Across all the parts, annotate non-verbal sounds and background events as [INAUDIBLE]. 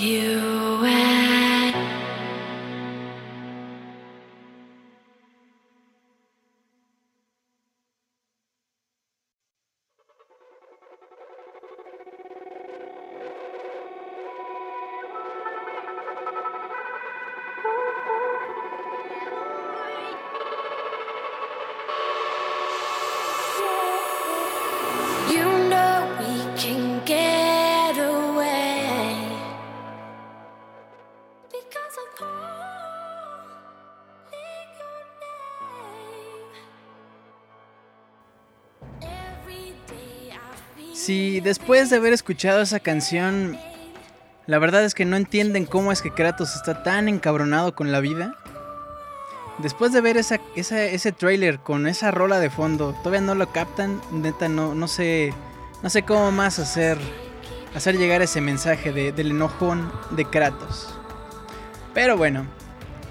You después de haber escuchado esa canción, la verdad es que no entienden cómo es que Kratos está tan encabronado con la vida. Después de ver ese trailer con esa rola de fondo, todavía no lo captan. Neta, no, no sé. No sé cómo más hacer. Hacer llegar ese mensaje de- del enojón de Kratos. Pero bueno.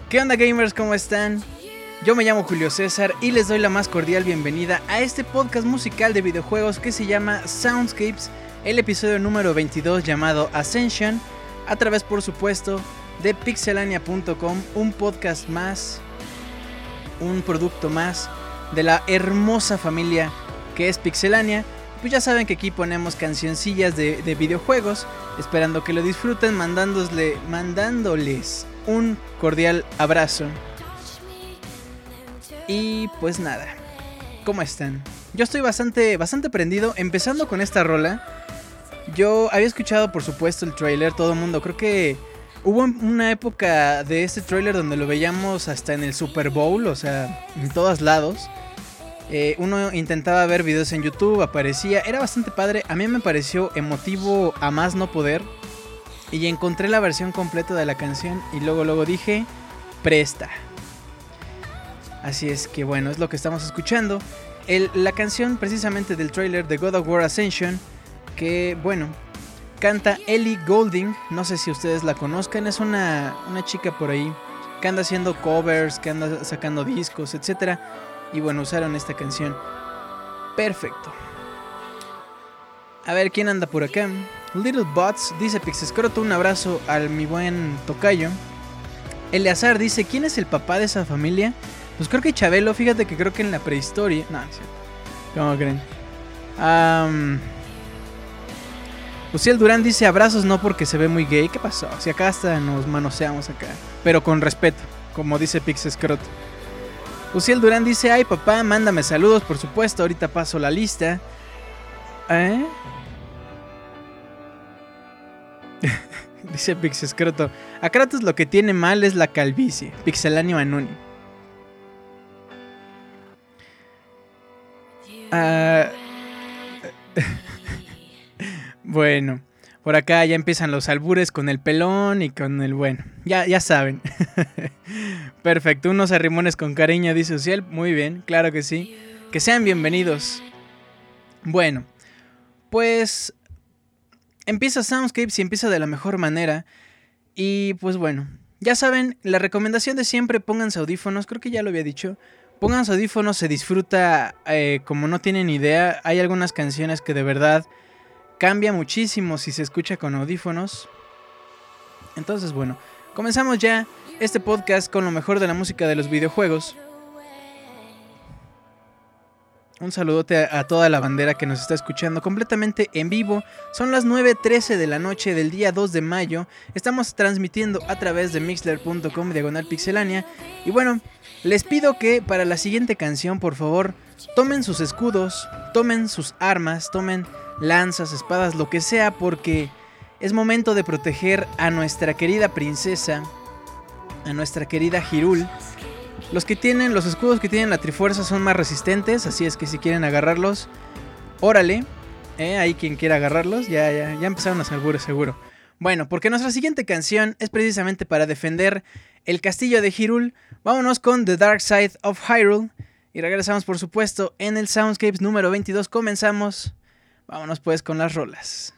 ¿Qué onda gamers? ¿Cómo están? Yo me llamo Julio César y les doy la más cordial bienvenida a este podcast musical de videojuegos que se llama Soundscapes, el episodio número 22 llamado Ascension, a través por supuesto de pixelania.com, un podcast más, un producto más de la hermosa familia que es Pixelania. Pues ya saben que aquí ponemos cancioncillas de, de videojuegos, esperando que lo disfruten, mandándole, mandándoles un cordial abrazo. Y pues nada, ¿cómo están? Yo estoy bastante, bastante prendido, empezando con esta rola. Yo había escuchado, por supuesto, el trailer, todo el mundo. Creo que hubo una época de este trailer donde lo veíamos hasta en el Super Bowl, o sea, en todos lados. Eh, uno intentaba ver videos en YouTube, aparecía, era bastante padre. A mí me pareció emotivo a más no poder. Y encontré la versión completa de la canción y luego, luego dije, presta. Así es que bueno, es lo que estamos escuchando. La canción precisamente del trailer de God of War Ascension, que bueno, canta Ellie Golding, no sé si ustedes la conozcan, es una, una chica por ahí que anda haciendo covers, que anda sacando discos, etc. Y bueno, usaron esta canción. Perfecto. A ver, ¿quién anda por acá? Little Bots dice Pixescroto, un abrazo al mi buen tocayo. Eleazar dice, ¿quién es el papá de esa familia? Pues creo que Chabelo, fíjate que creo que en la prehistoria... No, es cierto. ¿Cómo creen? Uciel Durán dice abrazos no porque se ve muy gay. ¿Qué pasó? Si acá hasta nos manoseamos acá. Pero con respeto, como dice Pixescroto. Uciel Durán dice, ay papá, mándame saludos, por supuesto, ahorita paso la lista. ¿Eh? [LAUGHS] dice Pixescroto. A Kratos lo que tiene mal es la calvicie. Pixeláneo Anuni. Ah, [LAUGHS] bueno, por acá ya empiezan los albures con el pelón y con el bueno. Ya, ya saben. [LAUGHS] Perfecto, unos arrimones con cariño, dice Uciel. Muy bien, claro que sí. Que sean bienvenidos. Bueno, pues empieza Soundscapes y empieza de la mejor manera. Y pues bueno, ya saben, la recomendación de siempre, pónganse audífonos, creo que ya lo había dicho. Pónganse audífonos, se disfruta eh, como no tienen idea. Hay algunas canciones que de verdad cambia muchísimo si se escucha con audífonos. Entonces, bueno, comenzamos ya este podcast con lo mejor de la música de los videojuegos. Un saludote a, toda la bandera que nos está escuchando completamente en vivo. Son las 9.13 de la noche del día 2 de mayo. Estamos transmitiendo a través de mixler.com diagonal pixelania. Y bueno, les pido que para la siguiente canción, por favor, tomen sus escudos, tomen sus armas, tomen lanzas, espadas, lo que sea, porque es momento de proteger a nuestra querida princesa, a nuestra querida Hirul. Los que tienen, los escudos que tienen la Trifuerza son más resistentes, así es que si quieren agarrarlos, órale. Eh, hay quien quiera agarrarlos, ya, ya, ya empezaron los albures seguro. Bueno, porque nuestra siguiente canción es precisamente para defender el castillo de Hyrule. Vámonos con The Dark Side of Hyrule. Y regresamos, por supuesto, en el Soundscapes número 22. Comenzamos. Vámonos pues con las rolas.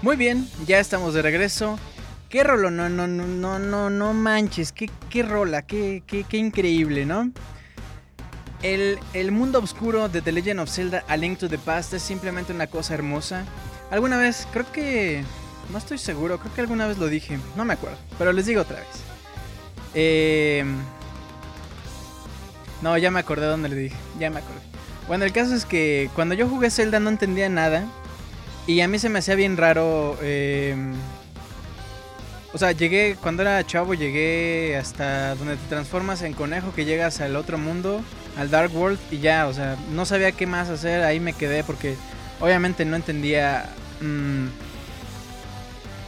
Muy bien, ya estamos de regreso. Qué rolo, no, no, no, no, no, no manches, qué, qué rola, qué, qué, qué increíble, ¿no? El, el mundo oscuro de The Legend of Zelda A Link to the Past es simplemente una cosa hermosa. Alguna vez, creo que... No estoy seguro, creo que alguna vez lo dije, no me acuerdo, pero les digo otra vez. Eh, no, ya me acordé dónde le dije, ya me acordé. Bueno, el caso es que cuando yo jugué Zelda no entendía nada. Y a mí se me hacía bien raro. eh, o sea, llegué, cuando era chavo, llegué hasta donde te transformas en conejo, que llegas al otro mundo, al Dark World, y ya, o sea, no sabía qué más hacer, ahí me quedé porque obviamente no entendía... mm,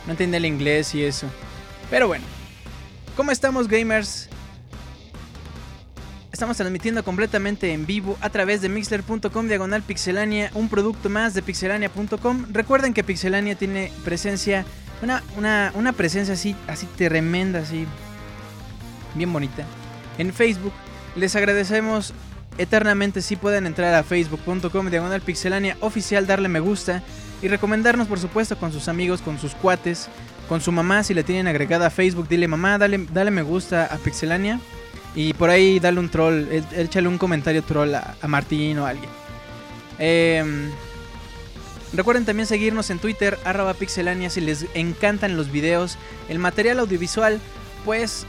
no entendía el inglés y eso. Pero bueno, ¿cómo estamos gamers? Estamos transmitiendo completamente en vivo a través de mixler.com diagonal pixelania, un producto más de pixelania.com. Recuerden que Pixelania tiene presencia, una, una, una presencia así, así tremenda, así, bien bonita. En Facebook, les agradecemos eternamente si pueden entrar a facebook.com diagonal pixelania oficial, darle me gusta y recomendarnos por supuesto con sus amigos, con sus cuates, con su mamá si le tienen agregada a Facebook, dile mamá, dale, dale me gusta a pixelania. Y por ahí dale un troll, échale un comentario troll a, a Martín o a alguien. Em, recuerden también seguirnos en Twitter, arroba pixelania, si les encantan los videos, el material audiovisual, pues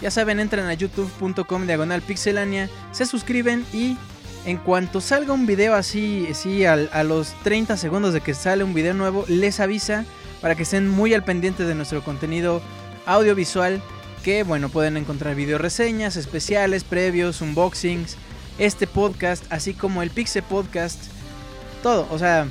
ya saben, entran a youtube.com diagonal pixelania, se suscriben y en cuanto salga un video así, así al- a los 30 segundos de que sale un video nuevo, les avisa para que estén muy al pendiente de nuestro contenido audiovisual que bueno pueden encontrar video reseñas especiales previos unboxings este podcast así como el Pixel Podcast todo o sea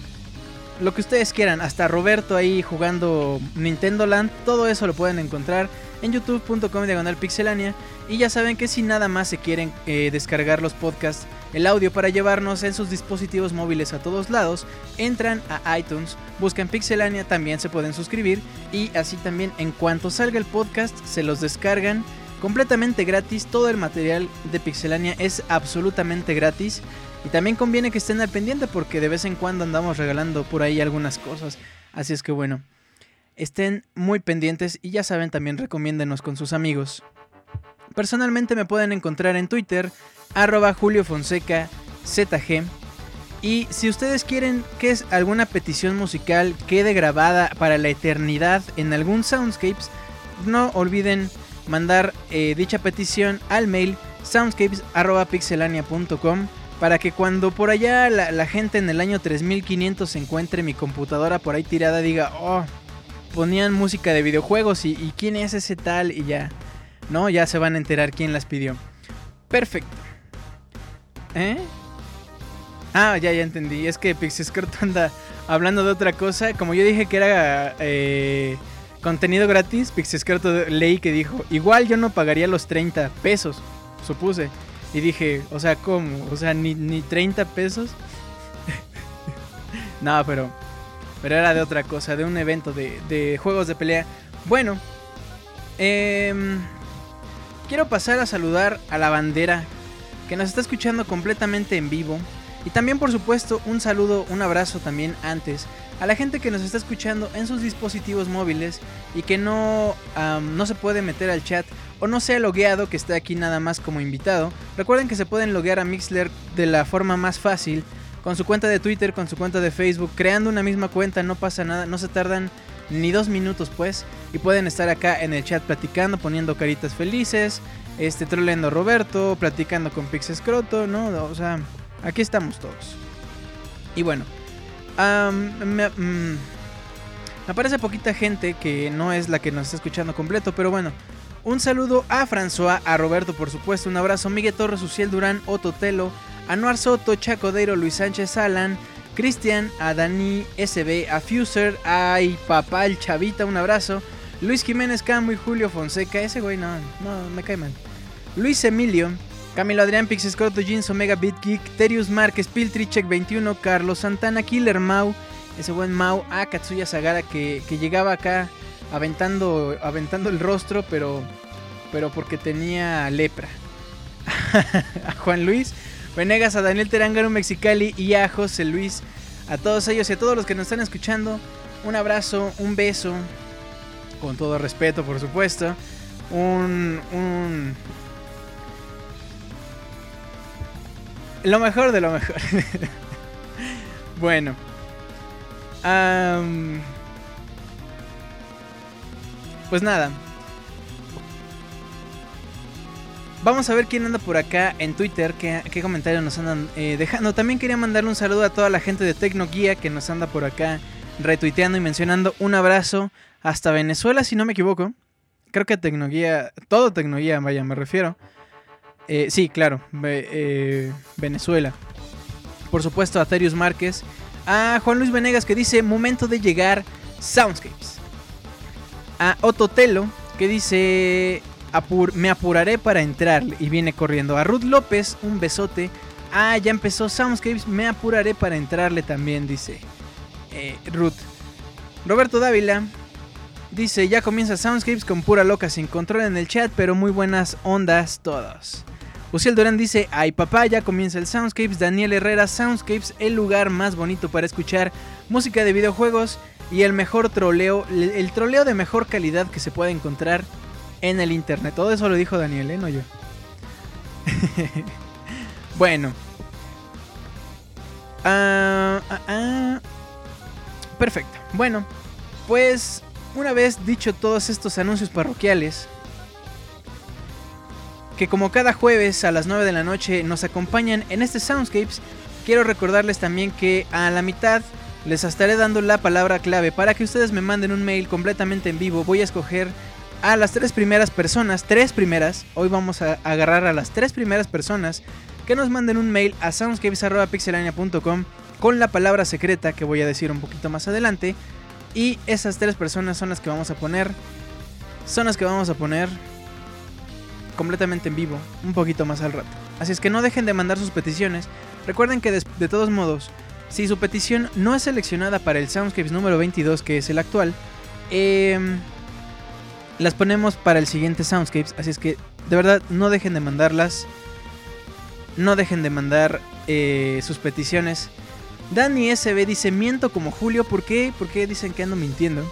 lo que ustedes quieran hasta Roberto ahí jugando Nintendo Land todo eso lo pueden encontrar en youtube.com diagonal pixelania y ya saben que si nada más se quieren eh, descargar los podcasts el audio para llevarnos en sus dispositivos móviles a todos lados entran a iTunes buscan Pixelania, también se pueden suscribir y así también en cuanto salga el podcast se los descargan completamente gratis. Todo el material de Pixelania es absolutamente gratis y también conviene que estén al pendiente porque de vez en cuando andamos regalando por ahí algunas cosas. Así es que bueno, estén muy pendientes y ya saben también recomiéndenos con sus amigos. Personalmente me pueden encontrar en Twitter arroba Julio Fonseca ZG y si ustedes quieren que es alguna petición musical quede grabada para la eternidad en algún Soundscapes, no olviden mandar eh, dicha petición al mail soundscapes.pixelania.com para que cuando por allá la, gente en el año 3500 encuentre mi computadora por ahí tirada diga, oh, ponían música de videojuegos y, y quién es ese tal y ya, no, ya se van a enterar quién las pidió. Perfecto. ¿Eh? Ah, ya, ya entendí. Es que Pixescroto anda hablando de otra cosa. Como yo dije que era eh, contenido gratis, Pixescroto leí que dijo, igual yo no pagaría los 30 pesos, supuse. Y dije, o sea, ¿cómo? O sea, ni, ni 30 pesos. [LAUGHS] no, pero, pero era de otra cosa, de un evento de, de juegos de pelea. Bueno, em, quiero pasar a saludar a la bandera que nos está escuchando completamente en vivo. Y también, por supuesto, un saludo, un abrazo también antes a la gente que nos está escuchando en sus dispositivos móviles y que no, no se puede meter al chat o no sea logueado, que esté aquí nada más como invitado. Recuerden que se pueden loguear a Mixler de la forma más fácil, con su cuenta de Twitter, con su cuenta de Facebook, creando una misma cuenta, no pasa nada, no se tardan ni dos minutos pues, y pueden estar acá en el chat platicando, poniendo caritas felices, este, troleando a Roberto, platicando con Pixescroto, ¿no? O sea, aquí estamos todos. Y bueno, me, mm, me parece poquita gente que no es la que nos está escuchando completo, pero bueno. Un saludo a François, a Roberto por supuesto, un abrazo, Miguel Torres, Uciel Durán, Otto Telo, Anuar Soto, Chacodeiro, Luis Sánchez Alan, Cristian, a Dani SB, a Fuser, ay papá, el Chavita, un abrazo, Luis Jiménez Cambo y Julio Fonseca, ese güey no, no, me cae mal. Luis Emilio, Camilo Adrián, Pixescroto, Jeans, Omega Beat Geek, Terius Márquez, Piltrichek 21, Carlos Santana, Killer Mau, ese buen Mau, a Katsuya Sagara que, que llegaba acá aventando, aventando el rostro, pero, pero porque tenía lepra. [LAUGHS] a Juan Luis, Venegas, a Daniel Terángaro Mexicali y a José Luis, a todos ellos y a todos los que nos están escuchando. un abrazo, un beso, con todo respeto, por supuesto. Un, un... Lo mejor de lo mejor. [LAUGHS] bueno. am, pues nada. Vamos a ver quién anda por acá en Twitter, qué, qué comentarios nos andan eh, dejando. También quería mandarle un saludo a toda la gente de Tecnoguía que nos anda por acá retuiteando y mencionando un abrazo hasta Venezuela, si no me equivoco. Creo que Tecnoguía, todo Tecnoguía, vaya, me refiero. Eh, sí, claro, eh, Venezuela. Por supuesto, a Márquez. A Juan Luis Venegas que dice, momento de llegar, Soundscapes. A Ototelo que dice, "Apur- me apuraré para entrar y viene corriendo. A Ruth López, un besote. Ah, ya empezó Soundscapes, me apuraré para entrarle también, dice eh, Ruth. Roberto Dávila dice, ya comienza Soundscapes con pura loca sin control en el chat, pero muy buenas ondas todos. Uciel Durán dice, ay papá, ya comienza el Soundscapes. Daniel Herrera, Soundscapes, el lugar más bonito para escuchar música de videojuegos y el mejor troleo, el troleo de mejor calidad que se puede encontrar en el internet. Todo eso lo dijo Daniel, ¿eh? No yo. [LAUGHS] bueno. Ah, ah, ah. Perfecto. Bueno, pues una vez dicho todos estos anuncios parroquiales, que como cada jueves a las 9 de la noche nos acompañan en este Soundscapes, quiero recordarles también que a la mitad les estaré dando la palabra clave para que ustedes me manden un mail completamente en vivo. Voy a escoger a las tres primeras personas, tres primeras, hoy vamos a agarrar a las tres primeras personas que nos manden un mail a soundscapes.pixelania.com con la palabra secreta que voy a decir un poquito más adelante. Y esas tres personas son las que vamos a poner. Son las que vamos a poner completamente en vivo, un poquito más al rato. Así es que no dejen de mandar sus peticiones. Recuerden que des- de todos modos, si su petición no es seleccionada para el Soundscapes número 22, que es el actual, em, las ponemos para el siguiente Soundscapes. Así es que de verdad no dejen de mandarlas. No dejen de mandar eh, sus peticiones. Dani SB dice, miento como Julio, ¿por qué? ¿Por qué dicen que ando mintiendo?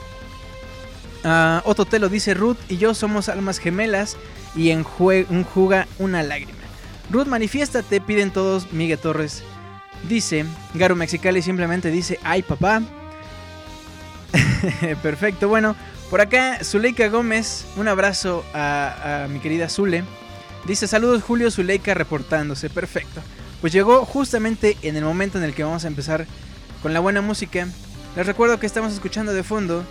Ah, Otto Telo dice, Ruth y yo somos almas gemelas y en jue- un juga una lágrima. Ruth, manifiéstate, piden todos Miguel Torres. Dice, Garu Mexicali simplemente dice, ay papá. [LAUGHS] Perfecto, bueno, por acá Zuleika Gómez, un abrazo a, mi querida Zule. Dice, saludos Julio Zuleika reportándose, perfecto. Pues llegó justamente en el momento en el que vamos a empezar con la buena música. Les recuerdo que estamos escuchando de fondo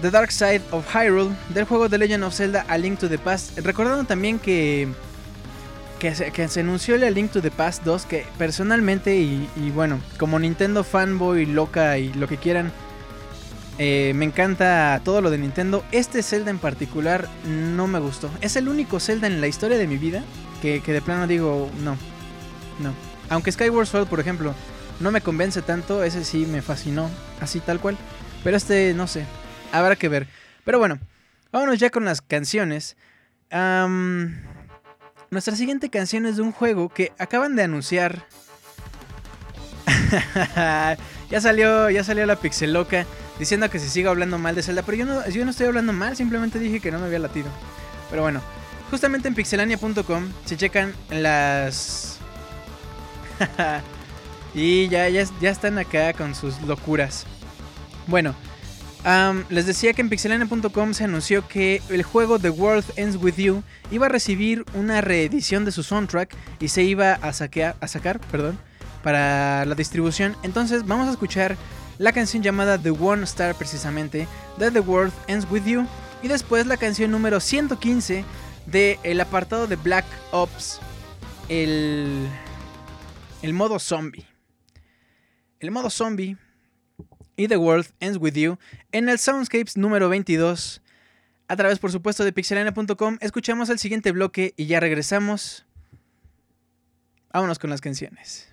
The Dark Side of Hyrule del juego The Legend of Zelda A Link to the Past. Recordando también que, que, se, que se anunció el A Link to the Past 2 que personalmente y bueno, como Nintendo fanboy loca y lo que quieran, eh, me encanta todo lo de Nintendo. Este Zelda en particular no me gustó. Es el único Zelda en la historia de mi vida que, de plano digo no, no. Aunque Skyward Sword, por ejemplo, no me convence tanto, ese sí me fascinó, así tal cual. Pero este, no sé, habrá que ver. Pero bueno, vámonos ya con las canciones. Nuestra siguiente canción es de un juego que acaban de anunciar. [LAUGHS] ya salió, ya salió la pixeloca diciendo que se siga hablando mal de Zelda, pero yo no, yo no estoy hablando mal, simplemente dije que no me había latido. Pero bueno, justamente en pixelania.com se checan las [LAUGHS] y ya, ya, ya están acá con sus locuras. Bueno, les decía que en pixelania.com se anunció que el juego The World Ends With You iba a recibir una reedición de su soundtrack y se iba a, saquear, a sacar perdón, para la distribución. Entonces vamos a escuchar la canción llamada The One Star precisamente de The World Ends With You y después la canción número 115 del el apartado de Black Ops, el, el modo zombie. El modo zombie y The World Ends With You en el Soundscapes número 22. A través, por supuesto, de pixelania.com. Escuchamos el siguiente bloque y ya regresamos. Vámonos con las canciones.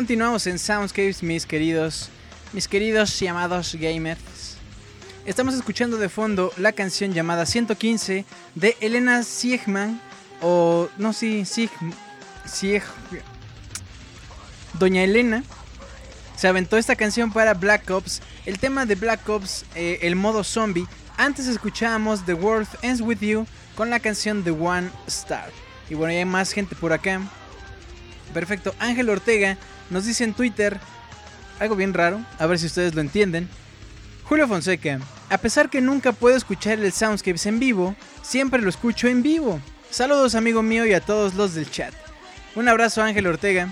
Continuamos en Soundscapes, mis queridos, mis queridos llamados gamers. Estamos escuchando de fondo la canción llamada 115 de Elena Siegman o no sí, Sieg, Sieg, Doña Elena se aventó esta canción para Black Ops. El tema de Black Ops, eh, el modo zombie. Antes escuchábamos The World Ends With You con la canción The One Star. Y bueno, ya hay más gente por acá. Perfecto. Ángel Ortega nos dice en Twitter algo bien raro. A ver si ustedes lo entienden. Julio Fonseca. A pesar que nunca puedo escuchar el Soundscapes en vivo, siempre lo escucho en vivo. Saludos amigo mío y a todos los del chat. Un abrazo Ángel Ortega.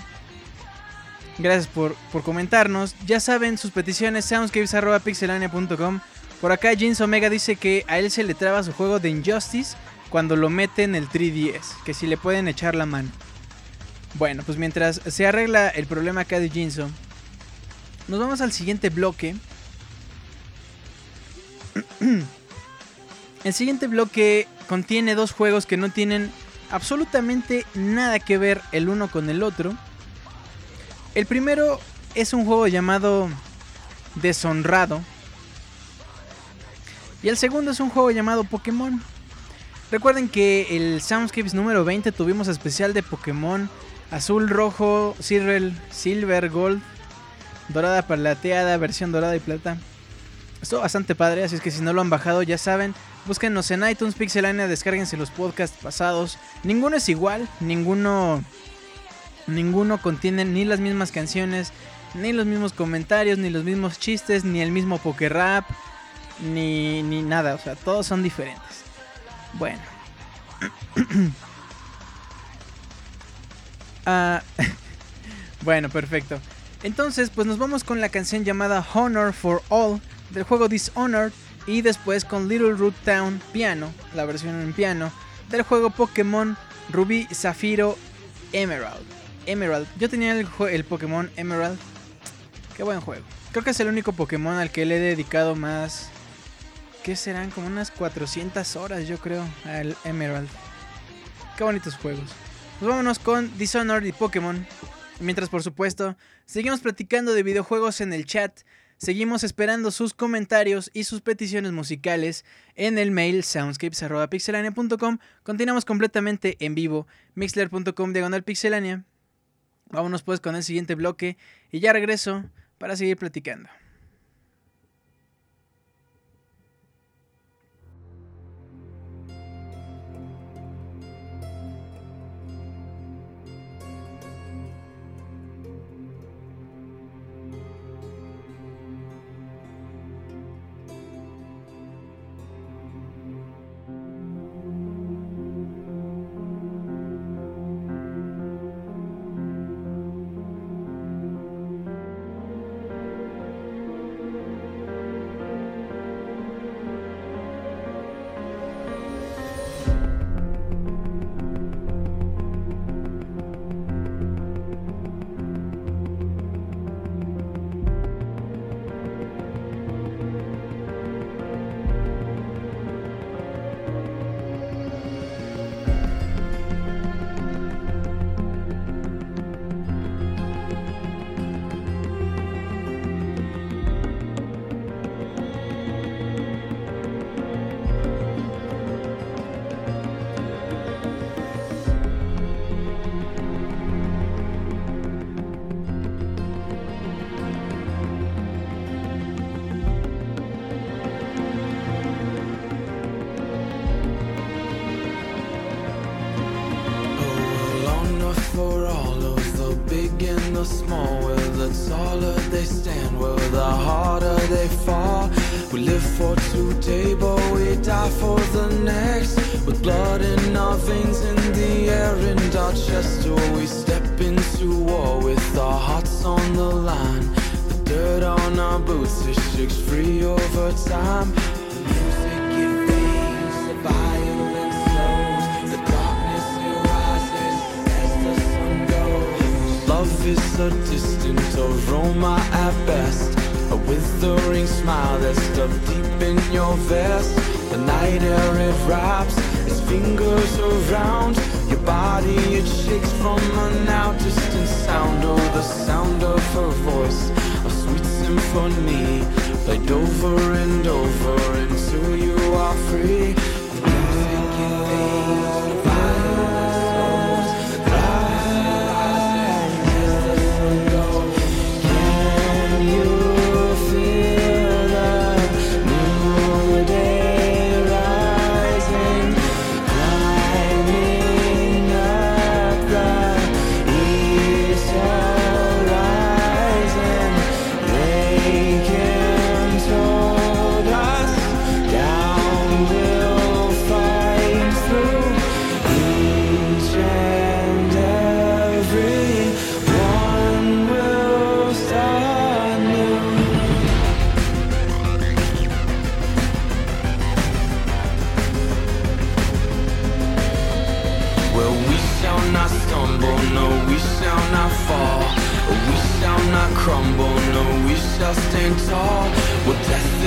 Gracias por, por comentarnos. Ya saben, sus peticiones soundscapes.pixelania.com. Por acá Jeans Omega dice que a él se le traba su juego de Injustice cuando lo mete en el 3DS. Que si le pueden echar la mano. Bueno, pues mientras se arregla el problema acá de Jinso, nos vamos al siguiente bloque. [CLEARS THROAT] El siguiente bloque contiene dos juegos que no tienen absolutamente nada que ver el uno con el otro. El primero es un juego llamado Deshonrado. Y el segundo es un juego llamado Pokémon. Recuerden que el Soundscapes número 20 tuvimos especial de Pokémon azul, rojo, silver, silver, gold, dorada plateada, versión dorada y plata. Estuvo bastante padre, así es que si no lo han bajado ya saben, búsquenos en iTunes Pixelania, descárguense los podcasts pasados. Ninguno es igual, ninguno ninguno contiene ni las mismas canciones, ni los mismos comentarios, ni los mismos chistes, ni el mismo poker rap, ni, ni nada, o sea, todos son diferentes. Bueno. [CLEARS THROAT] Ah, [LAUGHS] bueno, perfecto. Entonces, pues nos vamos con la canción llamada Honor for All del juego Dishonored y después con Little Root Town piano, la versión en piano del juego Pokémon Rubí, Zafiro, Emerald. Emerald. Yo tenía el, el Pokémon Emerald. Qué buen juego. Creo que es el único Pokémon al que le he dedicado más. ¿Qué serán? Como unas 400 horas, yo creo, al Emerald. Qué bonitos juegos. Pues vámonos con Dishonored y Pokémon. Mientras, por supuesto, seguimos platicando de videojuegos en el chat. Seguimos esperando sus comentarios y sus peticiones musicales en el mail soundscapes.pixelania.com. Continuamos completamente en vivo. Mixler.com diagonal pixelania. Vámonos pues con el siguiente bloque y ya regreso para seguir platicando. spider it wraps its fingers around. Your body it shakes from a now distant sound. Oh the sound of her voice a sweet symphony played over and over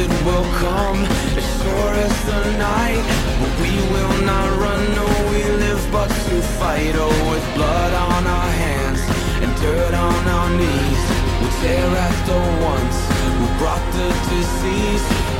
it will come as sure as the night. But we will not run, no, we live but to fight. Oh, with blood on our hands and dirt on our knees, we'll tear at the ones who brought the disease.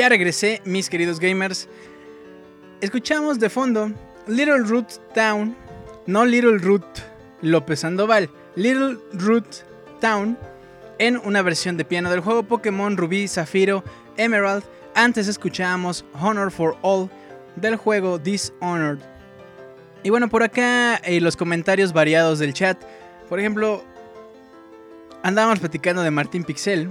Ya regresé, mis queridos gamers. Escuchamos de fondo Little Root Town, no Little Root López Sandoval, Little Root Town en una versión de piano del juego Pokémon Rubí, Zafiro, Emerald. Antes escuchábamos Honor for All del juego Dishonored. Y bueno, por acá eh, los comentarios variados del chat. Por ejemplo, andábamos platicando de Martín Pixel.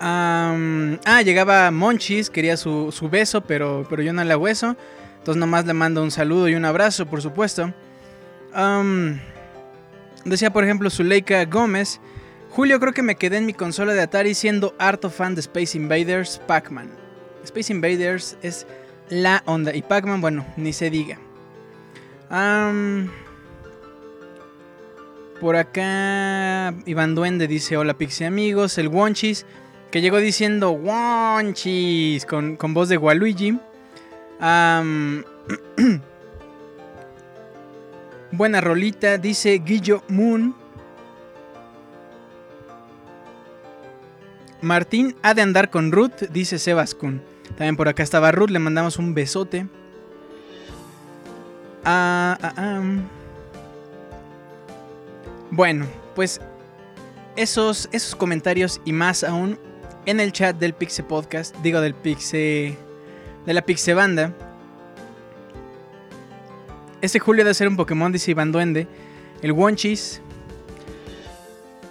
Ah, llegaba Monchis, quería su, su beso, pero, pero yo no le hago eso. Entonces nomás le mando un saludo y un abrazo, por supuesto. Decía, por ejemplo, Zuleika Gómez. Julio, creo que me quedé en mi consola de Atari siendo harto fan de Space Invaders, Pac-Man. Space Invaders es la onda. Y Pac-Man, bueno, ni se diga. Por acá, Iván Duende dice: Hola, Pixie amigos. El Wonchis, que llegó diciendo Wonchis con, con voz de Waluigi. [CLEARS THROAT] Buena rolita, dice Guillo Moon. Martín ha de andar con Ruth, dice Sebas Kun. También por acá estaba Ruth, le mandamos un besote. Ah, ah, ah. Bueno, pues esos, esos comentarios y más aún en el chat del Pixe Podcast, digo del Pixe. de la Pixe Banda. Este Julio debe ser un Pokémon, dice Iván Duende. El Wonchis.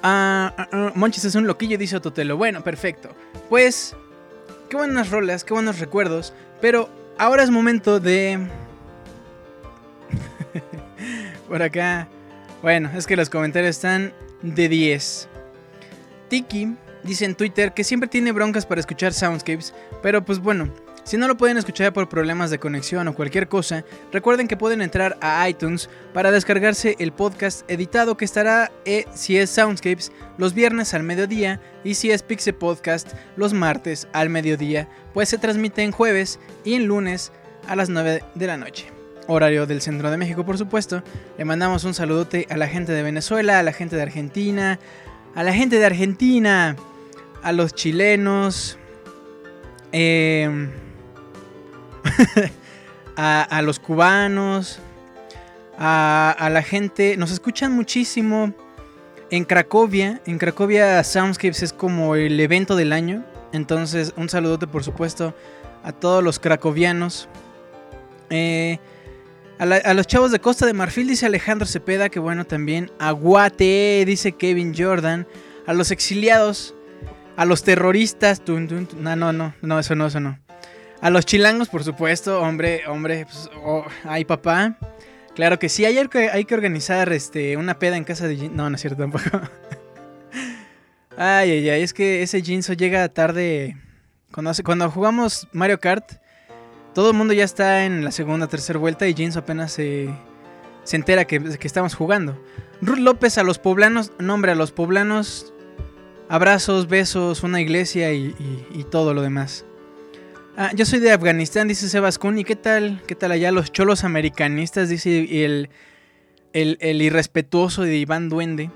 Ah, ah, ah, Monchis es un loquillo, dice Ototelo. Bueno, perfecto. Pues, qué buenas rolas, qué buenos recuerdos. Pero ahora es momento de. [LAUGHS] Por acá. Bueno, es que los comentarios están de 10. Tiki dice en Twitter que siempre tiene broncas para escuchar Soundscapes, pero pues bueno, si no lo pueden escuchar por problemas de conexión o cualquier cosa, recuerden que pueden entrar a iTunes para descargarse el podcast editado que estará, eh, si es Soundscapes, los viernes al mediodía y si es Pixel Podcast, los martes al mediodía, pues se transmite en jueves y en lunes a las 9 de la noche. Horario del centro de México, por supuesto. Le mandamos un saludote a la gente de Venezuela, a la gente de Argentina, a la gente de Argentina, a los chilenos, [LAUGHS] eh, a, los cubanos, a, la gente. Nos escuchan muchísimo en Cracovia. En Cracovia Soundscapes es como el evento del año. Entonces, un saludote, por supuesto, a todos los cracovianos. Eh, a los chavos de Costa de Marfil, dice Alejandro Cepeda, que bueno también. A Guate, dice Kevin Jordan. A los exiliados. A los terroristas. tun. No, no, no, no, eso no, eso no. A los chilangos, por supuesto, hombre, hombre, pues, oh, ay papá. Claro que sí, ayer que hay que organizar este, una peda en casa de No, no es cierto tampoco. [LAUGHS] Ay, ay, ay, es que ese Jinso llega tarde. Cuando, cuando jugamos Mario Kart, todo el mundo ya está en la segunda, tercera vuelta y Jinso apenas se, se entera que, que estamos jugando. Ruth López a los poblanos, nombre a los poblanos, abrazos, besos, una iglesia y, y- todo lo demás. Ah, yo soy de Afganistán, dice Sebas Kun. ¿Y qué tal? ¿Qué tal allá los cholos americanistas? Dice el, el, el irrespetuoso de Iván Duende.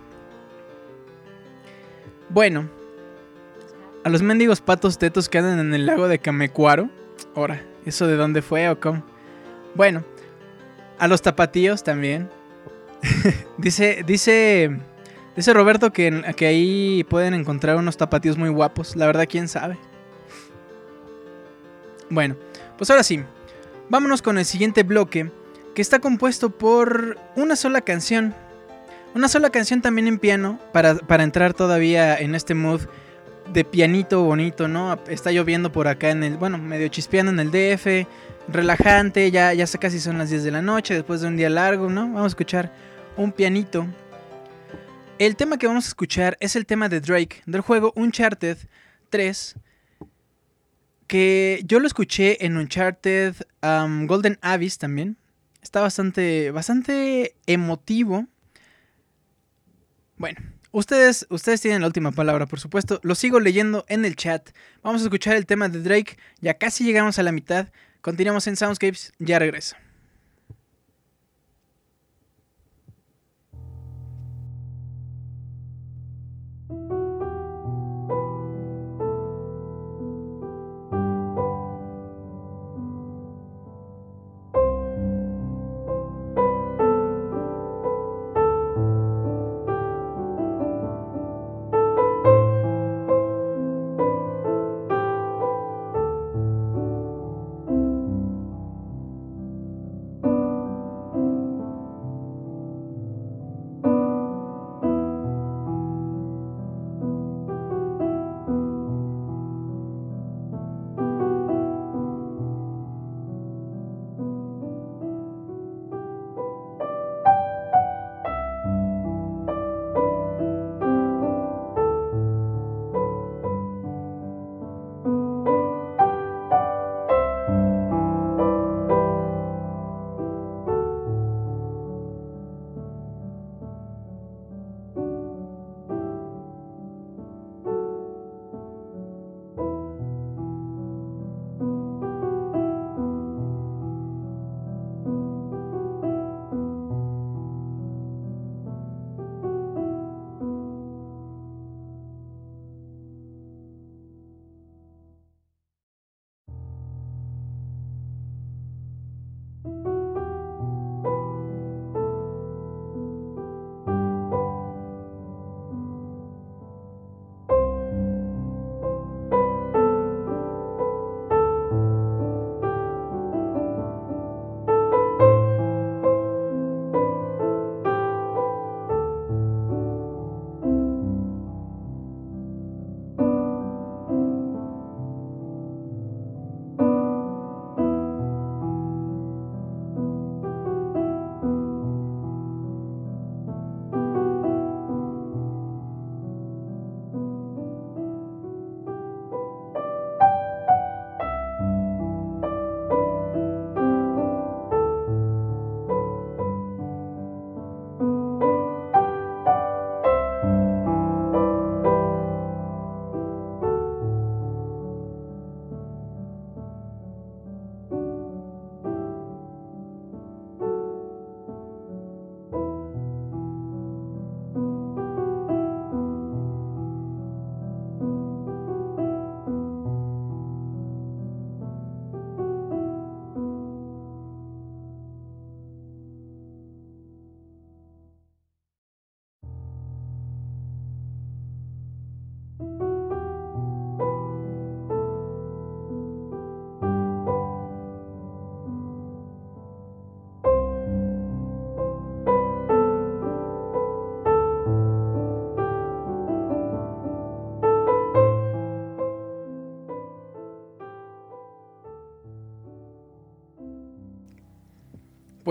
Bueno, a los mendigos patos tetos que andan en el lago de Camecuaro. Ahora, ¿eso de dónde fue o cómo? Bueno, a los tapatíos también. [LAUGHS] dice, dice, dice Roberto que, que ahí pueden encontrar unos tapatíos muy guapos. La verdad, quién sabe. Bueno, pues ahora sí, vámonos con el siguiente bloque, que está compuesto por una sola canción. Una sola canción también en piano, para, para entrar todavía en este mood de pianito bonito, ¿no? Está lloviendo por acá en el, bueno, medio chispeando en el DF, relajante, ya, ya casi son las 10 de la noche, después de un día largo, ¿no? Vamos a escuchar un pianito. El tema que vamos a escuchar es el tema de Drake, del juego Uncharted 3, que yo lo escuché en Uncharted um, Golden Abyss también. Está bastante, bastante emotivo. Bueno, ustedes, ustedes tienen la última palabra, por supuesto. Lo sigo leyendo en el chat. Vamos a escuchar el tema de Drake. Ya casi llegamos a la mitad. Continuamos en Soundscapes. Ya regreso.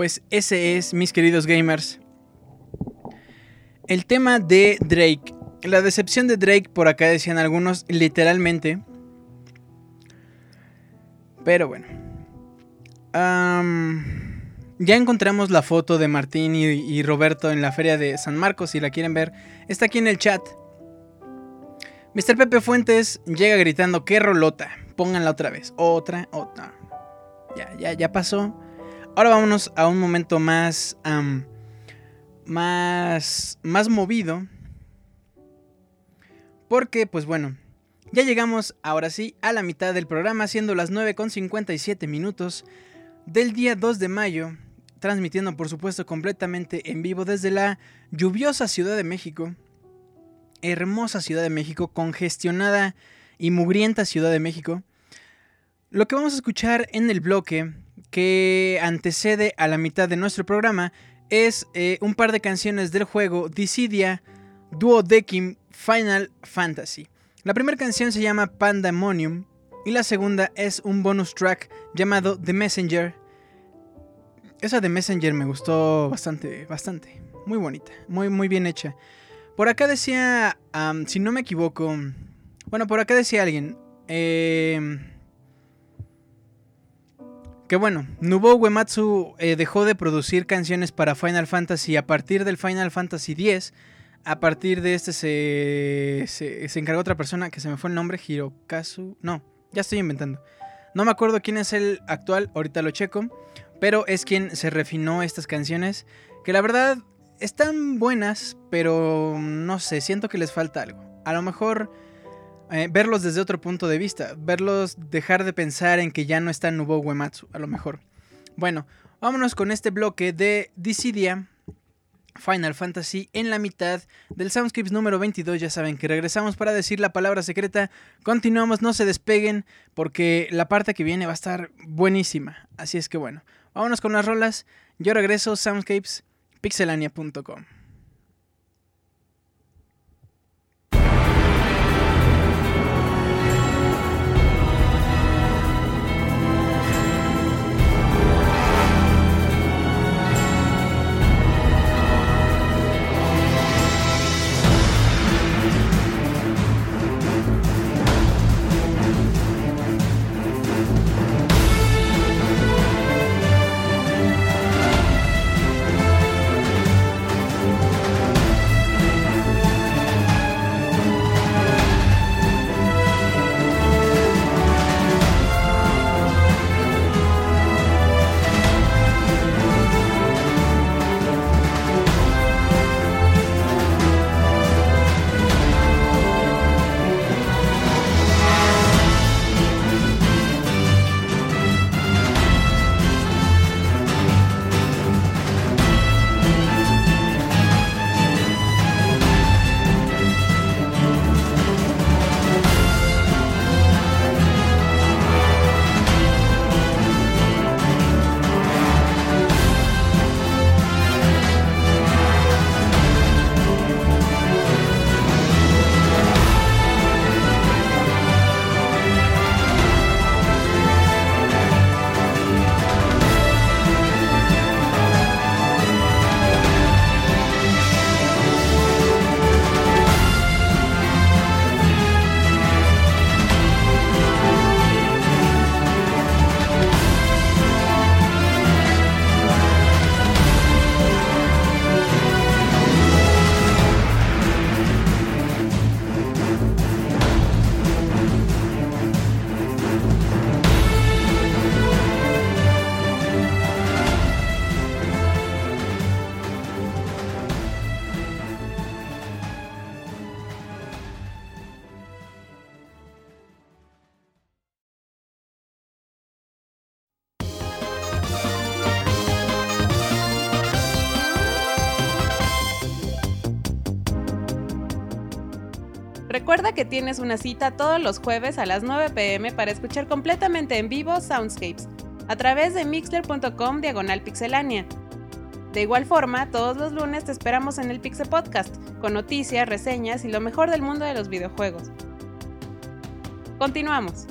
Pues ese es, mis queridos gamers, el tema de Drake. La decepción de Drake, por acá decían algunos, literalmente. Pero bueno. Ya encontramos la foto de Martín y, y Roberto en la feria de San Marcos. Si la quieren ver, está aquí en el chat. Mr. Pepe Fuentes llega gritando, ¡qué rolota! Pónganla otra vez. Otra, otra. Ya, ya, ya pasó. Ahora vámonos a un momento más... más... Más movido. Porque, pues bueno, ya llegamos ahora sí a la mitad del programa, siendo las 9.57 minutos del día 2 de mayo, transmitiendo por supuesto completamente en vivo desde la lluviosa Ciudad de México, hermosa Ciudad de México, congestionada y mugrienta Ciudad de México. Lo que vamos a escuchar en el bloque que antecede a la mitad de nuestro programa es eh, un par de canciones del juego Dissidia Duodecim Final Fantasy. La primera canción se llama Pandemonium y la segunda es un bonus track llamado The Messenger. Esa de Messenger me gustó bastante, bastante. Muy bonita, muy, muy bien hecha. Por acá decía, si no me equivoco, bueno, por acá decía alguien, eh, que bueno, Nobuo Uematsu eh, dejó de producir canciones para Final Fantasy a partir del Final Fantasy X. A partir de este se, se, se encargó otra persona que se me fue el nombre, Hirokazu. No, ya estoy inventando. No me acuerdo quién es el actual, ahorita lo checo. Pero es quien se refinó estas canciones. Que la verdad están buenas, pero no sé, siento que les falta algo. A lo mejor eh, verlos desde otro punto de vista. Verlos dejar de pensar en que ya no está Nubo Uematsu, a lo mejor. Bueno, vámonos con este bloque de Dissidia Final Fantasy en la mitad del Soundscapes número 22. Ya saben que regresamos para decir la palabra secreta. Continuamos, no se despeguen porque la parte que viene va a estar buenísima. Así es que bueno, vámonos con las rolas. Yo regreso, Soundscapes, pixelania.com. Que tienes una cita todos los jueves a las 9 pm para escuchar completamente en vivo Soundscapes a través de mixler.com diagonal pixelánea. De igual forma, todos los lunes te esperamos en el Pixel Podcast, con noticias, reseñas y lo mejor del mundo de los videojuegos. Continuamos.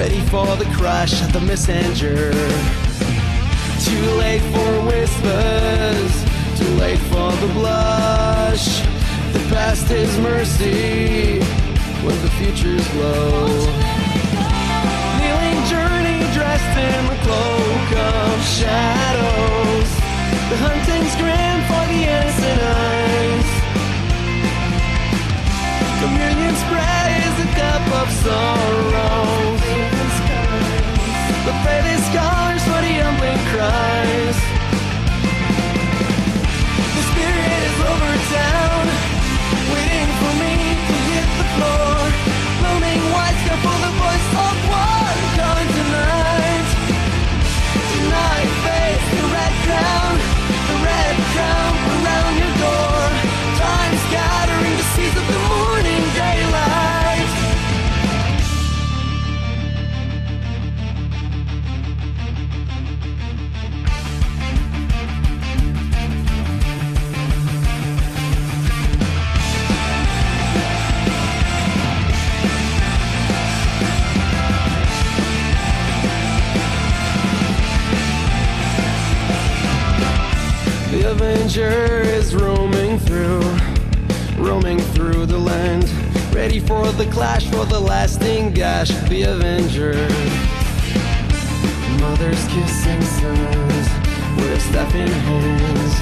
Ready for the crash of the messenger. Too late for whispers, too late for the blush. The past is mercy when the future's low. Kneeling journey dressed in the cloak of shadows. The hunting's grim for the innocent eyes. Communion spread is a cup of sorrow. down The is roaming through, roaming through the land, ready for the clash, for the lasting gash. The Avenger. Mothers kissing sons with staff in hands.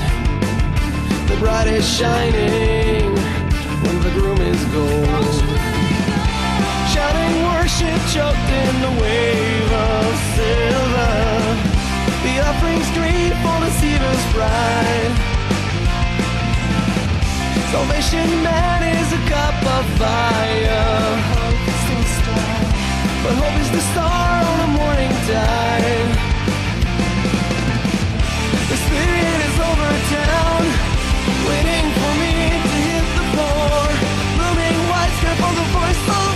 The bride is shining when the groom is gold. Shouting worship choked in the wave of silver. The offerings green for the Seaver's bride. Salvation man is a cup of fire. But hope is the star on the morning tide. The spirit is over town, waiting for me to hit the floor. Blooming white scarf on the voice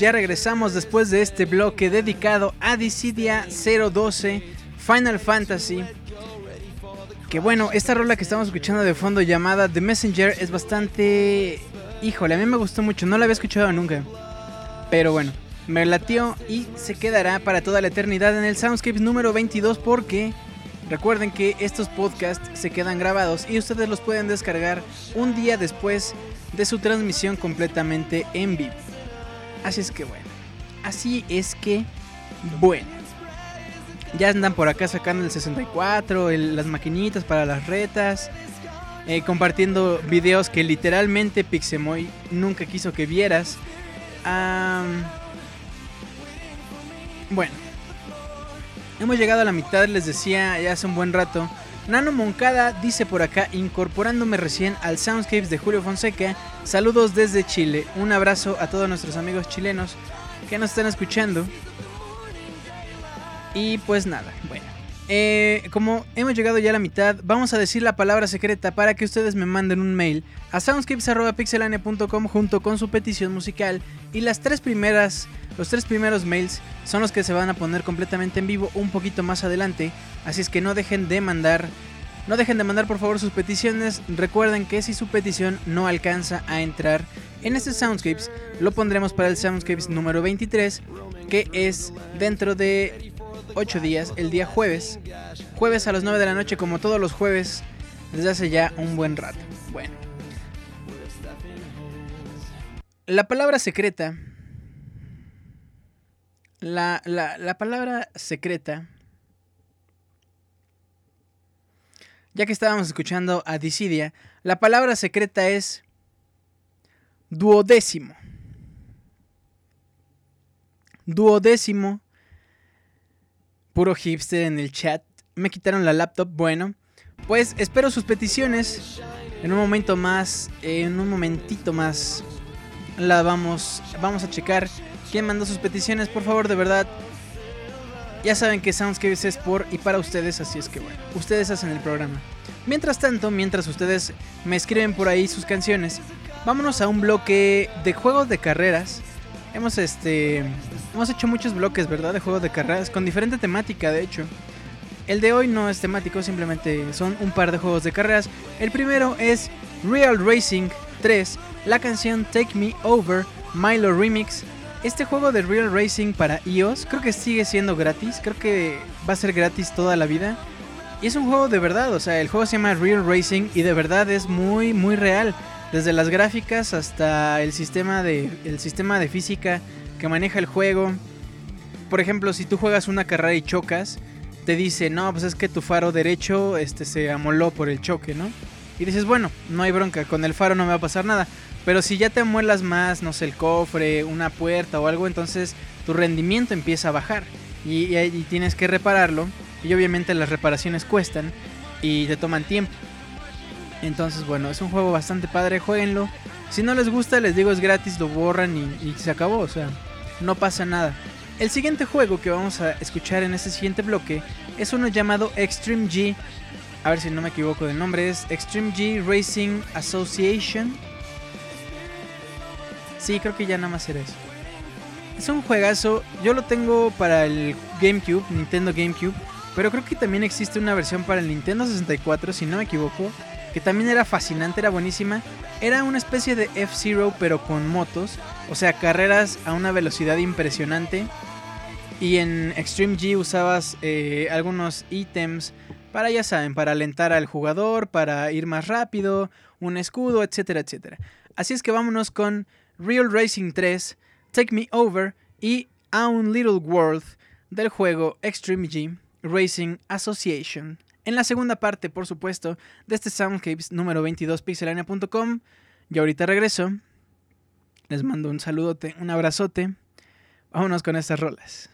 ya regresamos después de este bloque dedicado a Dissidia 012 Final Fantasy. Que bueno, esta rola que estamos escuchando de fondo llamada The Messenger es bastante... Híjole, a mí me gustó mucho, no la había escuchado nunca. Pero bueno, me latió y se quedará para toda la eternidad en el Soundscapes número 22 porque recuerden que estos podcasts se quedan grabados y ustedes los pueden descargar un día después de su transmisión completamente en vivo. Así es que bueno. Así es que bueno. Ya andan por acá sacando el 64, el- las maquinitas para las retas. eh, compartiendo videos que literalmente Pixemoy nunca quiso que vieras. Bueno, Hemos llegado a la mitad, les decía ya hace un buen rato. Nano Moncada dice por acá, incorporándome recién al Soundscapes de Julio Fonseca. Saludos desde Chile. Un abrazo a todos nuestros amigos chilenos que nos están escuchando. Y pues nada, bueno. Eh, como hemos llegado ya a la mitad, vamos a decir la palabra secreta para que ustedes me manden un mail a soundscapes.pixelania.com junto con su petición musical. Y las tres primeras, los tres primeros mails son los que se van a poner completamente en vivo un poquito más adelante. Así es que no dejen de mandar, no dejen de mandar por favor sus peticiones. Recuerden que si su petición no alcanza a entrar en este Soundscapes, lo pondremos para el Soundscapes número 23, que es dentro de 8 días, el día jueves. Jueves a las 9 de la noche, como todos los jueves, desde hace ya un buen rato. Bueno. La palabra secreta. La, la, la palabra secreta. Ya que estábamos escuchando a Disidia, la palabra secreta es duodécimo. Duodécimo. Puro hipster en el chat. Me quitaron la laptop. Bueno, pues espero sus peticiones. En un momento más, en un momentito más, la vamos, vamos a checar quién mandó sus peticiones. Por favor, de verdad. Ya saben que Soundscapes es por y para ustedes, así es que bueno, ustedes hacen el programa. Mientras tanto, mientras ustedes me escriben por ahí sus canciones, vámonos a un bloque de juegos de carreras. Hemos este hemos hecho muchos bloques, ¿verdad? De juegos de carreras con diferente temática, de hecho. El de hoy no es temático, simplemente son un par de juegos de carreras. El primero es Real Racing 3, la canción Take Me Over, Milo Remix. Este juego de Real Racing para iOS creo que sigue siendo gratis, creo que va a ser gratis toda la vida. Y es un juego de verdad, o sea, el juego se llama Real Racing y de verdad es muy, muy real. Desde las gráficas hasta el sistema de, el sistema de física que maneja el juego. Por ejemplo, si tú juegas una carrera y chocas, te dice, no, pues es que tu faro derecho este, se amoló por el choque, ¿no? Y dices, bueno, no hay bronca, con el faro no me va a pasar nada. Pero si ya te amuelas más, no sé, el cofre, una puerta o algo, entonces tu rendimiento empieza a bajar. Y, tienes que repararlo. Y obviamente las reparaciones cuestan y te toman tiempo. Entonces, bueno, es un juego bastante padre, jueguenlo. Si no les gusta, les digo, es gratis, lo borran y, y se acabó, o sea, no pasa nada. El siguiente juego que vamos a escuchar en este siguiente bloque es uno llamado Extreme G. A ver si no me equivoco del nombre, es Extreme G Racing Association. Sí, creo que ya nada más era eso. Es un juegazo, yo lo tengo para el GameCube, Nintendo GameCube, pero creo que también existe una versión para el Nintendo 64, si no me equivoco, que también era fascinante, era buenísima. Era una especie de F-Zero pero con motos, o sea, carreras a una velocidad impresionante. Y en Extreme G usabas eh, algunos ítems para, ya saben, para alentar al jugador, para ir más rápido, un escudo, etcétera, etcétera. Así es que vámonos con Real Racing 3, Take Me Over y A Little World del juego Extreme G Racing Association. En la segunda parte, por supuesto, de este Soundscapes número 22 pixelania.com. Y ahorita regreso. Les mando un saludote, un abrazote. Vámonos con estas rolas.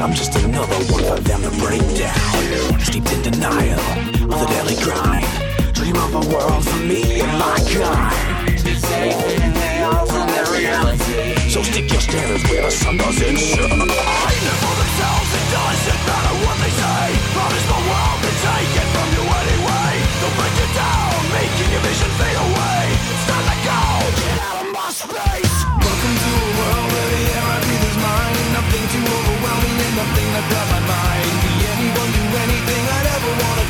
I'm just another one for them to break down. Steeped in denial of the daily grind. Dream of a world for me and my kind. So stick your standards where the sun doesn't shine. For themselves, it doesn't matter what they say. Promise the world to take it from you anyway. They'll break you down, making your vision fade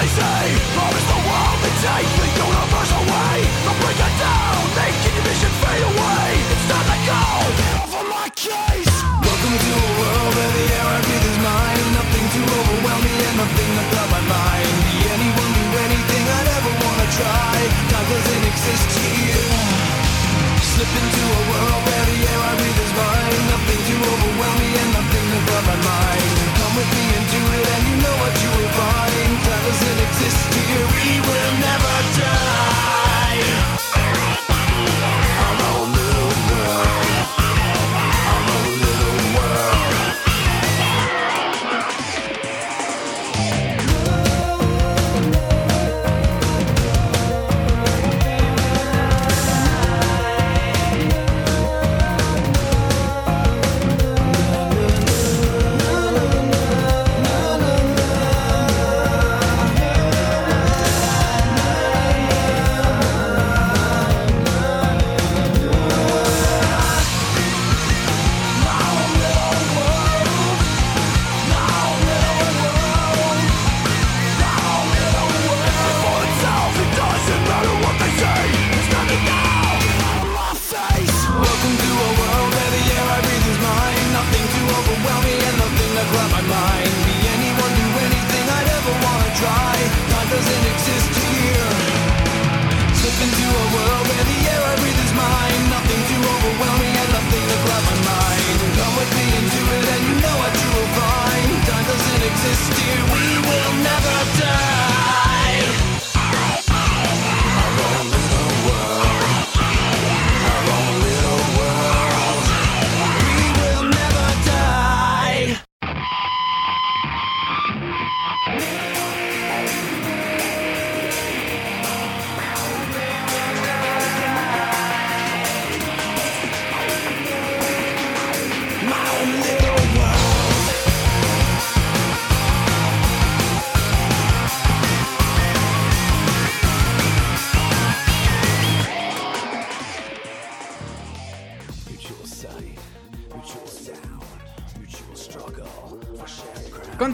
they say. The world they take the universe away. They'll break down, your fade away. It's time to go. My case. Welcome to a world where the air I breathe is mine. Nothing and nothing my mind. Be anyone, do anything I'd ever wanna try. Doesn't exist here. Slip into a world where the air I breathe is mine. we will.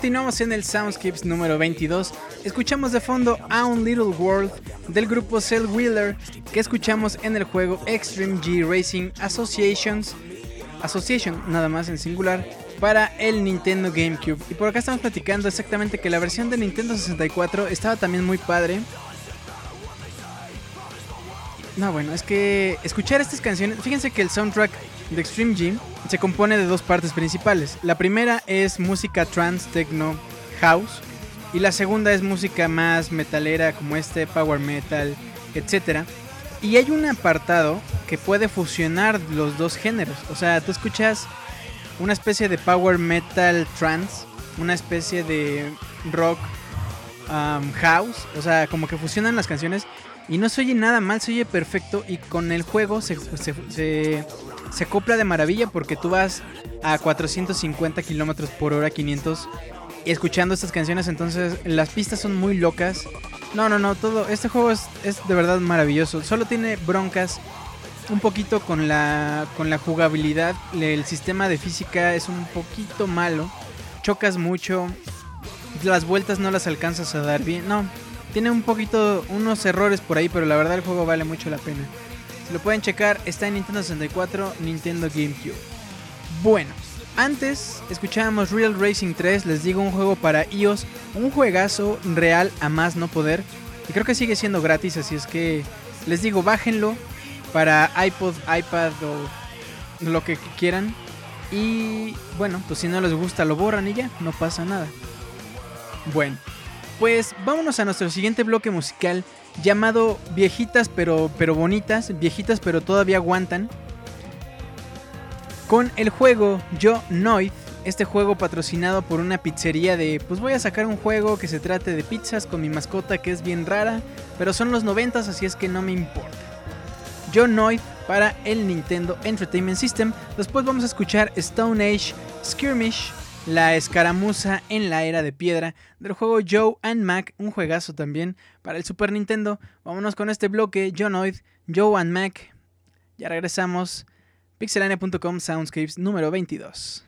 Continuamos en el Soundscapes número 22. Escuchamos de fondo A Un Little World del grupo Cell Wheeler que escuchamos en el juego Extreme G Racing Associations Association, nada más en singular, para el Nintendo GameCube. Y por acá estamos platicando exactamente que la versión de Nintendo 64 estaba también muy padre. No, bueno, es que escuchar estas canciones, fíjense que el soundtrack de Extreme G se compone de dos partes principales. La primera es música trance, techno, house. Y la segunda es música más metalera como este, power metal, etc. Y hay un apartado que puede fusionar los dos géneros. O sea, tú escuchas una especie de power metal trance, una especie de rock house. O sea, como que fusionan las canciones. Y no se oye nada mal, se oye perfecto. Y con el juego se, se, se, se acopla de maravilla porque tú vas a 450 kilómetros por hora, 500, escuchando estas canciones. Entonces, las pistas son muy locas. No, no, no, todo. Este juego es, es de verdad maravilloso. Solo tiene broncas un poquito con la, con la jugabilidad. El sistema de física es un poquito malo. Chocas mucho. Las vueltas no las alcanzas a dar bien. No, tiene un poquito, unos errores por ahí, pero la verdad el juego vale mucho la pena. Si lo pueden checar, está en Nintendo 64, Nintendo GameCube. Bueno, antes escuchábamos Real Racing 3, les digo un juego para iOS, un juegazo real a más no poder. Y creo que sigue siendo gratis, así es que les digo, bájenlo para iPod, iPad o lo que quieran. Y bueno, pues si no les gusta lo borran y ya, no pasa nada. Bueno, pues vámonos a nuestro siguiente bloque musical llamado Viejitas pero, pero bonitas, viejitas pero todavía aguantan. Con el juego Yo Noid, este juego patrocinado por una pizzería de, pues voy a sacar un juego que se trate de pizzas con mi mascota que es bien rara, pero son los noventas así es que no me importa. Yo Noid para el Nintendo Entertainment System. Después vamos a escuchar Stone Age Skirmish, la escaramuza en la era de piedra del juego Joe and Mac, un juegazo también para el Super Nintendo. Vámonos con este bloque, Jonoid, Joe and Mac. Ya regresamos. Pixelania.com Soundscapes número 22.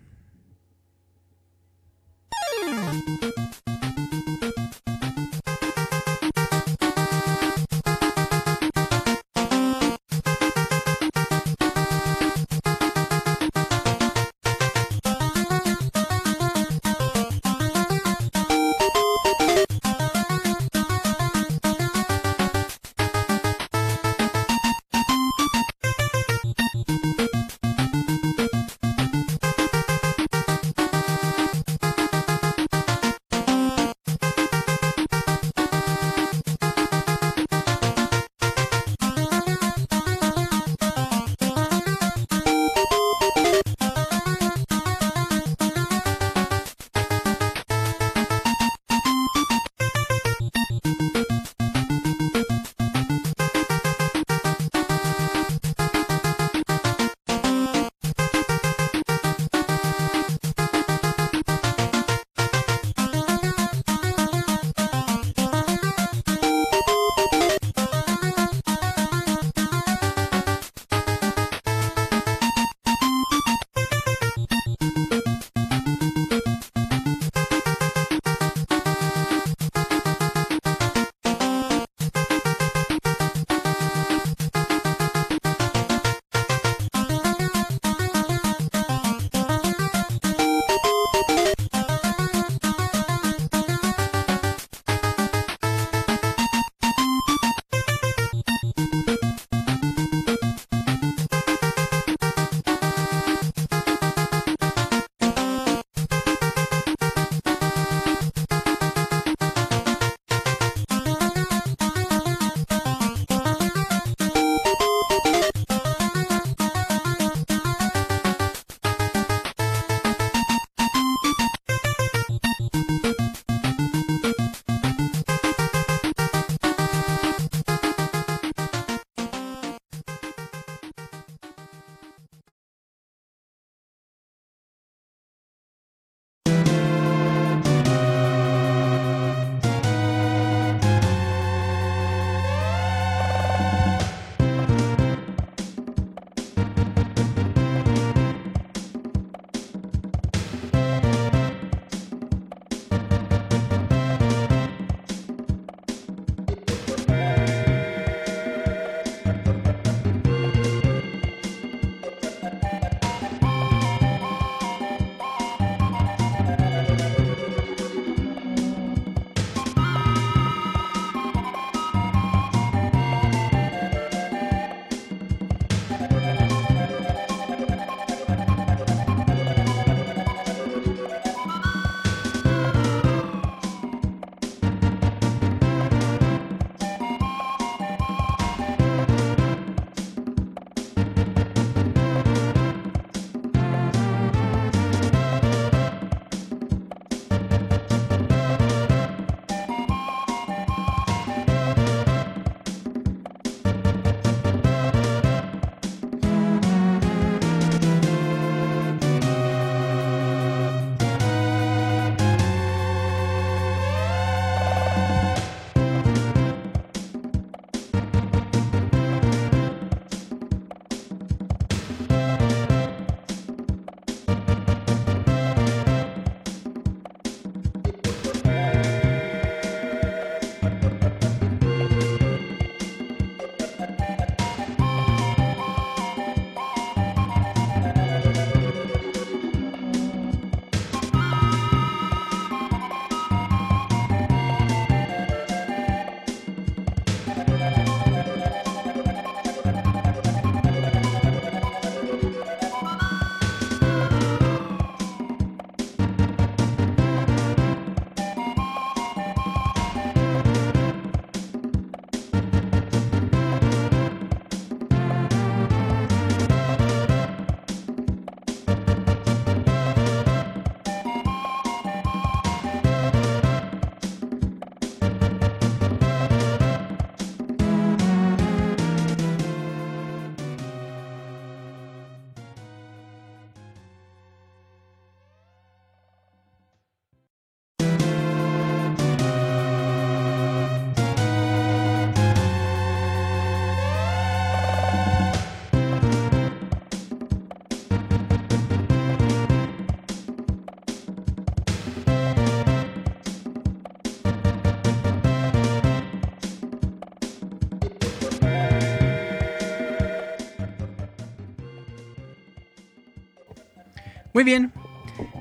Muy bien.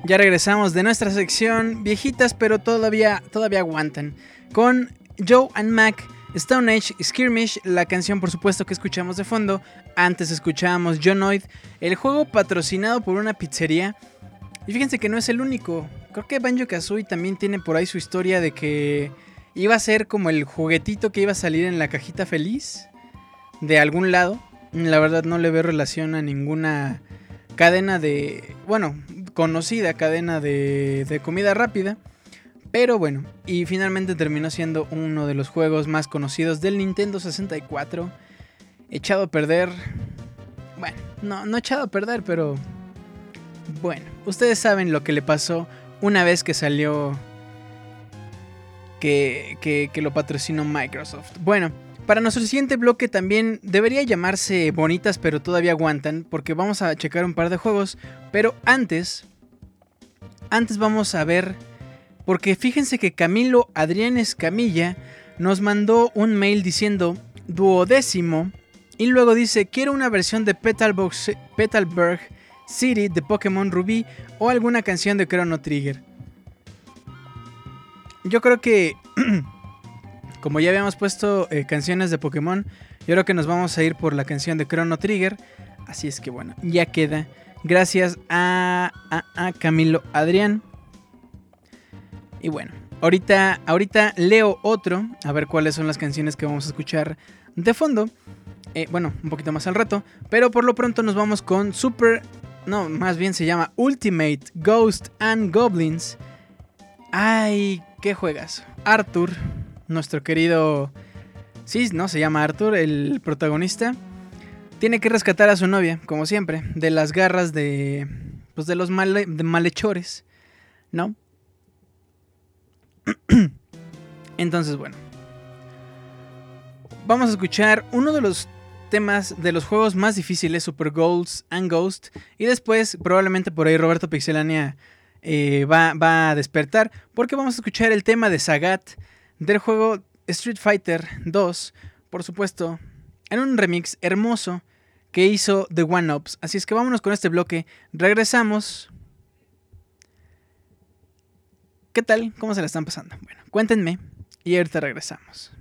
Ya regresamos de nuestra sección viejitas, pero todavía, todavía aguantan. Con Joe and Mac, Stone Age Skirmish, la canción por supuesto que escuchamos de fondo. Antes escuchábamos Jonoid, el juego patrocinado por una pizzería. Y fíjense que no es el único. Creo que Banjo Kazooie también tiene por ahí su historia de que iba a ser como el juguetito que iba a salir en la cajita feliz de algún lado. La verdad no le veo relación a ninguna cadena de, bueno, conocida cadena de, de comida rápida. Pero bueno, y finalmente terminó siendo uno de los juegos más conocidos del Nintendo 64. Echado a perder. Bueno, no, no echado a perder, pero... Bueno, ustedes saben lo que le pasó una vez que salió... Que, que, que lo patrocinó Microsoft. Bueno, para nuestro siguiente bloque también debería llamarse Bonitas, pero todavía aguantan, porque vamos a checar un par de juegos. Pero antes, antes vamos a ver, porque fíjense que Camilo Adrián Escamilla nos mandó un mail diciendo duodécimo y luego dice quiero una versión de Petalburg City de Pokémon Rubí o alguna canción de Chrono Trigger. Yo creo que [CLEARS THROAT] como ya habíamos puesto eh, canciones de Pokémon, yo creo que nos vamos a ir por la canción de Chrono Trigger. Así es que bueno, ya queda. Gracias a, Camilo Adrián. Y bueno, ahorita, ahorita leo otro, a ver cuáles son las canciones que vamos a escuchar de fondo. Eh, bueno, un poquito más al rato, pero por lo pronto nos vamos con Super, no, más bien se llama Ultimate Ghost and Goblins. Ay, qué juegas. Arthur, nuestro querido... Sí, no, se llama Arthur, el protagonista. Tiene que rescatar a su novia, como siempre, de las garras de... Pues de los de malhechores, ¿no? [CLEARS THROAT] Entonces, bueno. Vamos a escuchar uno de los temas de los juegos más difíciles, Super Ghosts and Ghost. Y después, probablemente por ahí Roberto Pixelania eh, va, va a despertar. Porque vamos a escuchar el tema de Sagat del juego Street Fighter 2. Por supuesto, en un remix hermoso que hizo The One Ups. Así es que vámonos con este bloque. Regresamos. ¿Qué tal? ¿Cómo se la están pasando? Bueno, cuéntenme y ahorita regresamos.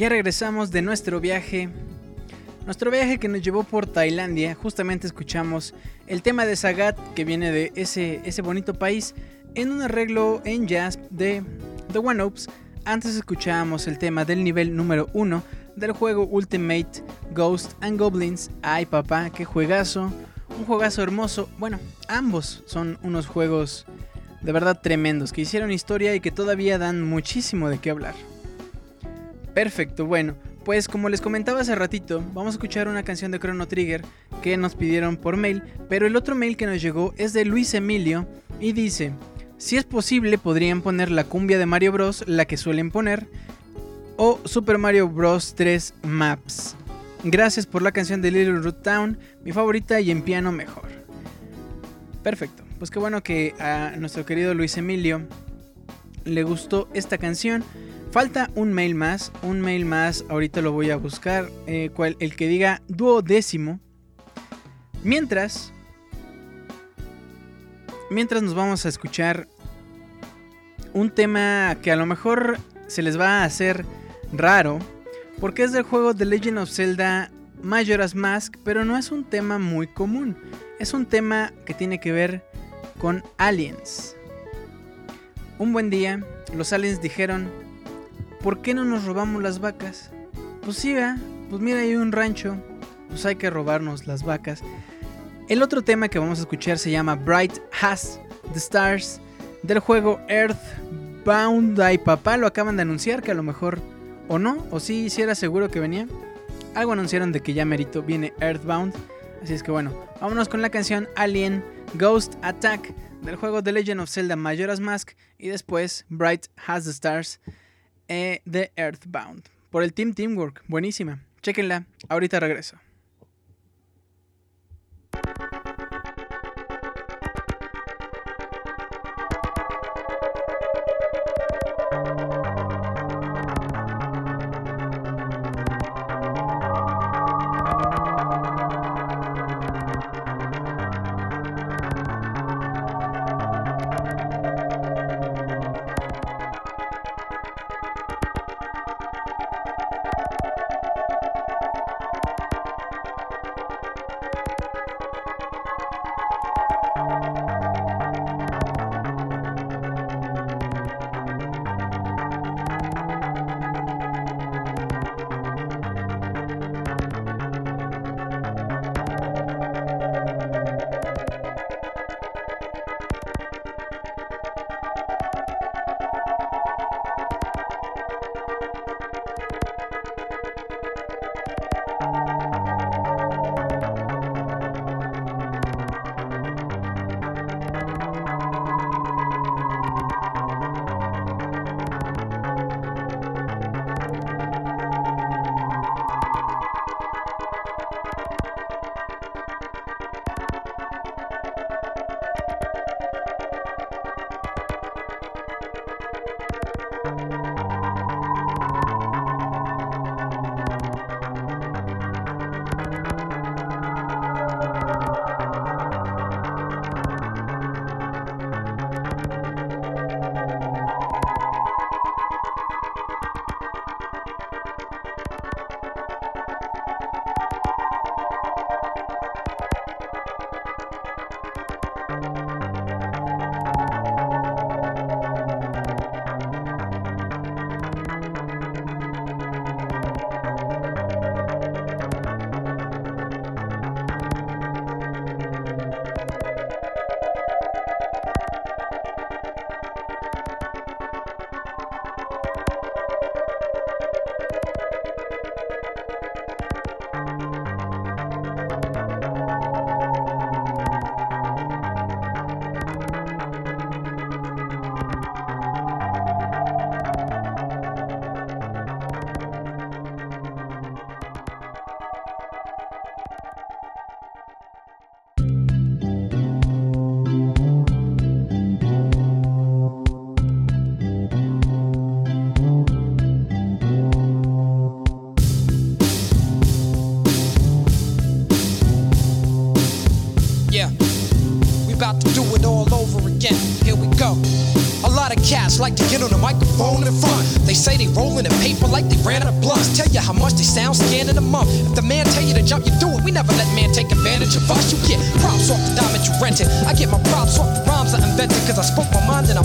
Ya regresamos de nuestro viaje. Nuestro viaje que nos llevó por Tailandia. Justamente escuchamos el tema de Sagat que viene de ese, ese bonito país en un arreglo en jazz de The One Ops. Antes escuchábamos el tema del nivel número 1 del juego Ultimate Ghost and Goblins. Ay papá, qué juegazo. Un juegazo hermoso. Bueno, ambos son unos juegos de verdad tremendos que hicieron historia y que todavía dan muchísimo de qué hablar. Perfecto, bueno, pues como les comentaba hace ratito, vamos a escuchar una canción de Chrono Trigger que nos pidieron por mail, pero el otro mail que nos llegó es de Luis Emilio y dice, si es posible podrían poner la cumbia de Mario Bros, la que suelen poner, o Super Mario Bros 3 Maps. Gracias por la canción de Little Root Town, mi favorita y en piano mejor. Perfecto, pues qué bueno que a nuestro querido Luis Emilio le gustó esta canción. Falta un mail más, un mail más, ahorita lo voy a buscar, eh, cual- el que diga duodécimo. Mientras, mientras nos vamos a escuchar un tema que a lo mejor se les va a hacer raro, porque es del juego The Legend of Zelda Majora's Mask, pero no es un tema muy común. Es un tema que tiene que ver con aliens. Un buen día, los aliens dijeron, ¿por qué no nos robamos las vacas? Pues sí, ¿verdad? pues mira, hay un rancho, pues hay que robarnos las vacas. El otro tema que vamos a escuchar se llama Bright Has the Stars del juego Earthbound. Ay, papá, lo acaban de anunciar que a lo mejor o no, o sí, sí era seguro que venía. Algo anunciaron de que ya merito viene Earthbound. Así es que bueno, vámonos con la canción Alien Ghost Attack del juego The Legend of Zelda Majora's Mask y después Bright Has the Stars eh, Earthbound. Por el Team Teamwork, buenísima. Chequenla, ahorita regreso.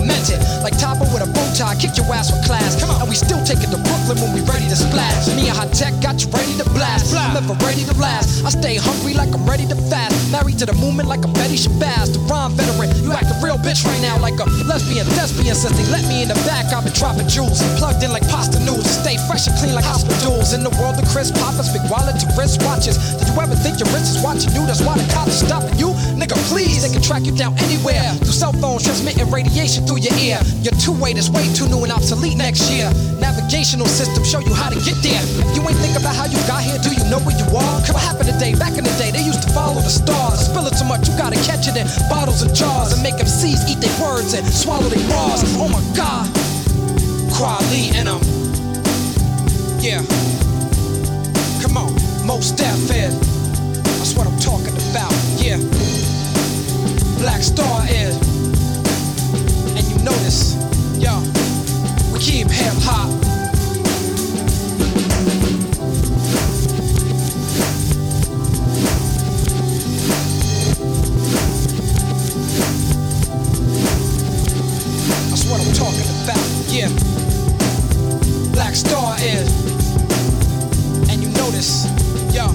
My mind and I meant it. Like Topper with a bow tie, kick your ass with class. Come on. And we still take it to Brooklyn when we ready to splash. Me and Hot Tech got you ready to blast. I'm ever ready to last. I stay hungry like I'm ready to fast. Married to the movement like a Betty Shabazz. The rhyme veteran. You act a real bitch right now like a lesbian thespian. Since they let me in the back, I've been dropping jewels. Plugged in like pasta noodles. Stay fresh and clean like hospitals. In the world of Chris Poppers, big wallet to wrist watches. Did you ever think your wrist is watching you? That's why the cops are stopping you. Nigga, please, they can track you down anywhere. Through cell phones, transmitting radiation through your ear. Your two-way is way too new and obsolete next year. Navigational system show you how to get there. If you ain't think about how you got here, do you know where you are? What happened today? Back in the day, they used to follow the stars. Spill it too much, you gotta catch it in bottles and jars and make them MCs eat their words and swallow their bras. Oh my God, Quali in 'em. Yeah. Come on, most deaf head. That's what I'm talking about. Yeah. Black Star is. And you notice, yo, we keep hip hop. That's what I'm talking about. Yeah. Black Star is. And you notice, yo,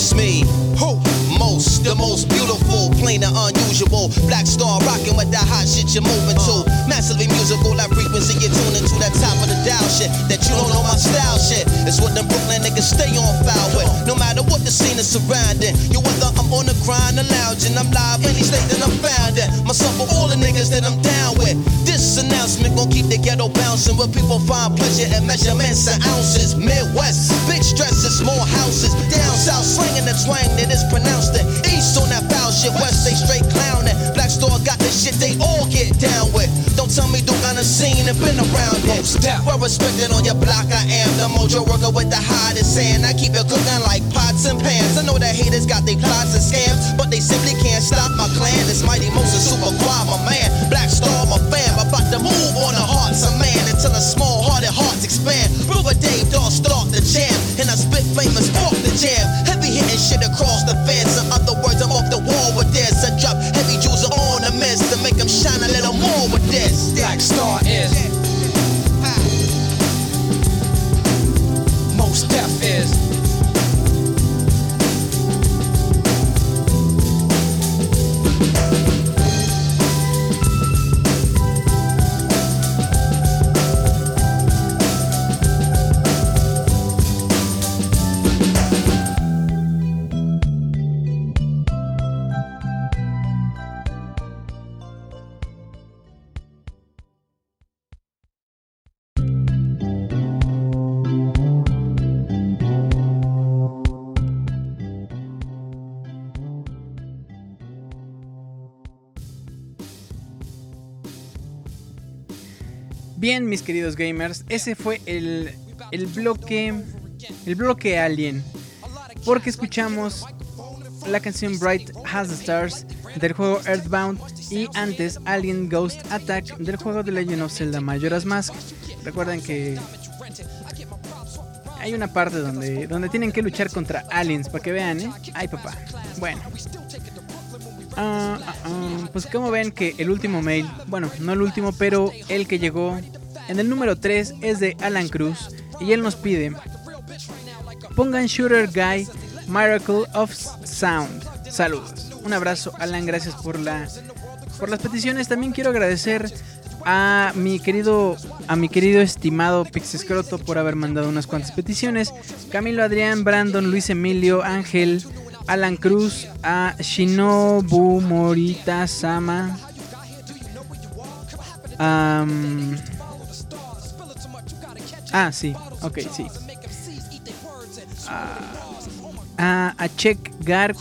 it's me. Who? Most, the most beautiful, plain and unusual. Black star rocking with that hot shit you're moving to. Massively musical, that frequency you're tuning to. That top of the dial shit. That you don't know my style shit. It's what them Brooklyn niggas stay on foul with. No matter what the scene is surrounding. You whether I'm on the grind or lounging. I'm live any state that I'm found in. Myself with all the niggas that I'm down with. This announcement gon' keep the ghetto bouncing. Where people find pleasure in measurements and ounces. Midwest, big stresses, small houses. Down south, slinging the twang that is pronounced it. East on that foul shit, west they straight clowning. Black store got the shit they all get down with. Don't tell me Duke on the scene and been around it. Well respected on your block, I am the mojo worker with the hottest sand. I keep it cooking like pots and pans. I know that haters got their plots and scams, but they simply can't stop my clan. It's mighty Moses super quad, my man. Black star, my fam. About to move on the hearts of man until the small hearted hearts expand. Brother Dave Dawg start the jam, and I spit famous off the jam. Heavy hitting shit across the fence. Shine a little more with this. Black Star is. Most deaf Bien, mis queridos gamers, ese fue el, el bloque. El bloque Alien. Porque escuchamos la canción Bright Has the Stars del juego Earthbound y antes Alien Ghost Attack del juego de Legend of Zelda Majora's Mask. Recuerden que hay una parte donde, donde tienen que luchar contra aliens para que vean, ¿eh? Ay, papá. Bueno. Ah, ah, ah, pues como ven que el último mail, bueno, no el último, pero el que llegó en el número 3 es de Alan Cruz y él nos pide, pongan Shooter Guy Miracle of Sound. Saludos. Un abrazo Alan, gracias por la por las peticiones. También quiero agradecer a mi querido a mi querido estimado Pixescroto por haber mandado unas cuantas peticiones. Camilo Adrián, Brandon, Luis Emilio, Ángel, Alan Cruz, a Shinobu Morita Sama. am, ah, sí, ok, sí. Ah, a, a Check Gark.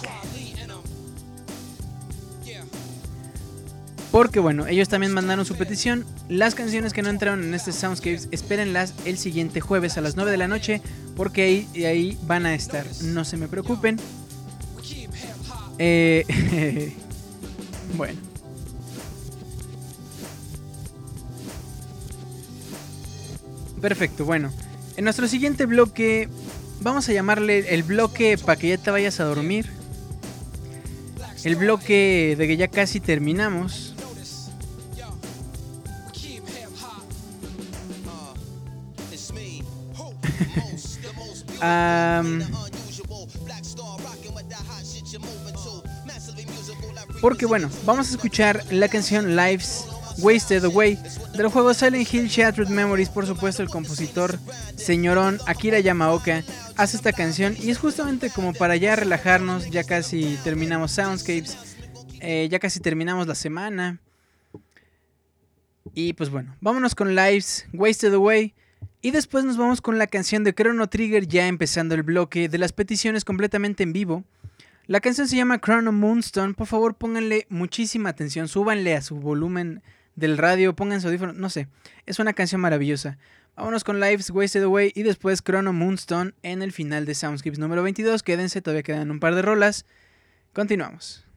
Porque bueno, ellos también mandaron su petición. Las canciones que no entraron en este Soundscapes, espérenlas el siguiente jueves a las 9 de la noche. Porque ahí van a estar. No se me preocupen. Eh, [LAUGHS] bueno. Perfecto, bueno. En nuestro siguiente bloque vamos a llamarle el bloque para que ya te vayas a dormir. El bloque de que ya casi terminamos. [LAUGHS] porque bueno, vamos a escuchar la canción Lives Wasted Away del juego Silent Hill Shattered Memories. Por supuesto, el compositor señorón Akira Yamaoka hace esta canción y es justamente como para ya relajarnos. Ya casi terminamos Soundscapes, eh, ya casi terminamos la semana. Y pues bueno, vámonos con Lives Wasted Away. Y después nos vamos con la canción de Chrono Trigger, ya empezando el bloque de las peticiones completamente en vivo. La canción se llama Chrono Moonstone. Por favor, pónganle muchísima atención, súbanle a su volumen del radio, pongan su audífono, no sé. Es una canción maravillosa. Vámonos con Lives Wasted Away y después Chrono Moonstone en el final de Soundscapes número 22. Quédense, todavía quedan un par de rolas. Continuamos.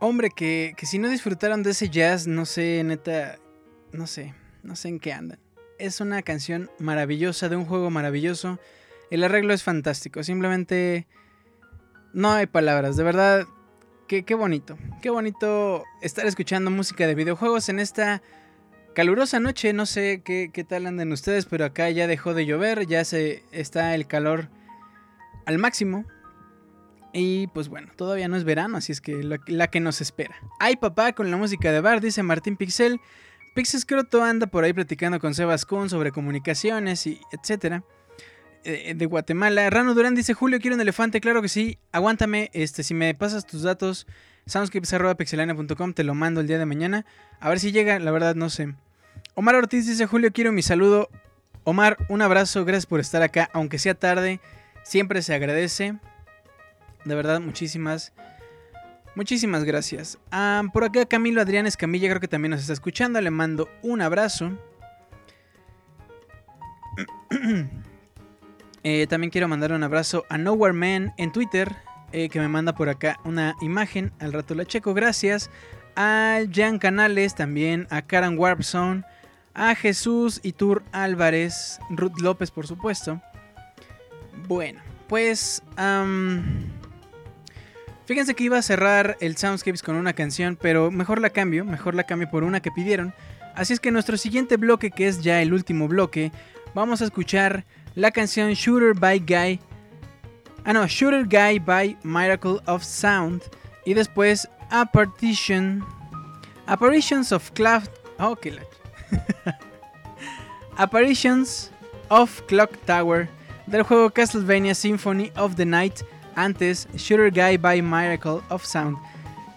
Hombre, que, que si no disfrutaron de ese jazz, no sé, neta, no sé, no sé en qué andan. Es una canción maravillosa, de un juego maravilloso. El arreglo es fantástico, simplemente no hay palabras, de verdad, qué, qué bonito, qué bonito estar escuchando música de videojuegos en esta calurosa noche, no sé qué, qué tal andan ustedes, pero acá ya dejó de llover, ya se está el calor al máximo. Y pues bueno, todavía no es verano, así es que la, que nos espera. Ay papá, con la música de Bar, dice Martín Pixel. Pixescroto anda por ahí platicando con Sebas Kun sobre comunicaciones y etcétera. Eh, de Guatemala. Rano Durán dice, Julio, quiero un elefante. Claro que sí. Aguántame, este, si me pasas tus datos, soundscapes.pixelania.com, te lo mando el día de mañana. A ver si llega, la verdad no sé. Omar Ortiz dice, Julio, quiero mi saludo. Omar, un abrazo, gracias por estar acá, aunque sea tarde, siempre se agradece. De verdad, muchísimas, muchísimas gracias. Ah, por acá Camilo Adrián Escamilla creo que también nos está escuchando, le mando un abrazo. [CLEARS THROAT] Eh, también quiero mandar un abrazo a Nowhere Man en Twitter, eh, que me manda por acá una imagen. Al rato la checo, gracias. A Jan Canales, también a Karen Warpzone, a Jesús Itur Álvarez, Ruth López, por supuesto. Bueno, pues. Fíjense que iba a cerrar el Soundscapes con una canción, pero mejor la cambio, mejor la cambio por una que pidieron. Así es que nuestro siguiente bloque, que es ya el último bloque, vamos a escuchar la canción Shooter by Guy. Ah, no, Shooter Guy by Miracle of Sound. Y después A Partition. Apparitions of Cloud. Oh, la. [LAUGHS] Apparitions of Clock Tower del juego Castlevania Symphony of the Night. Antes, Shooter Guy by Miracle of Sound.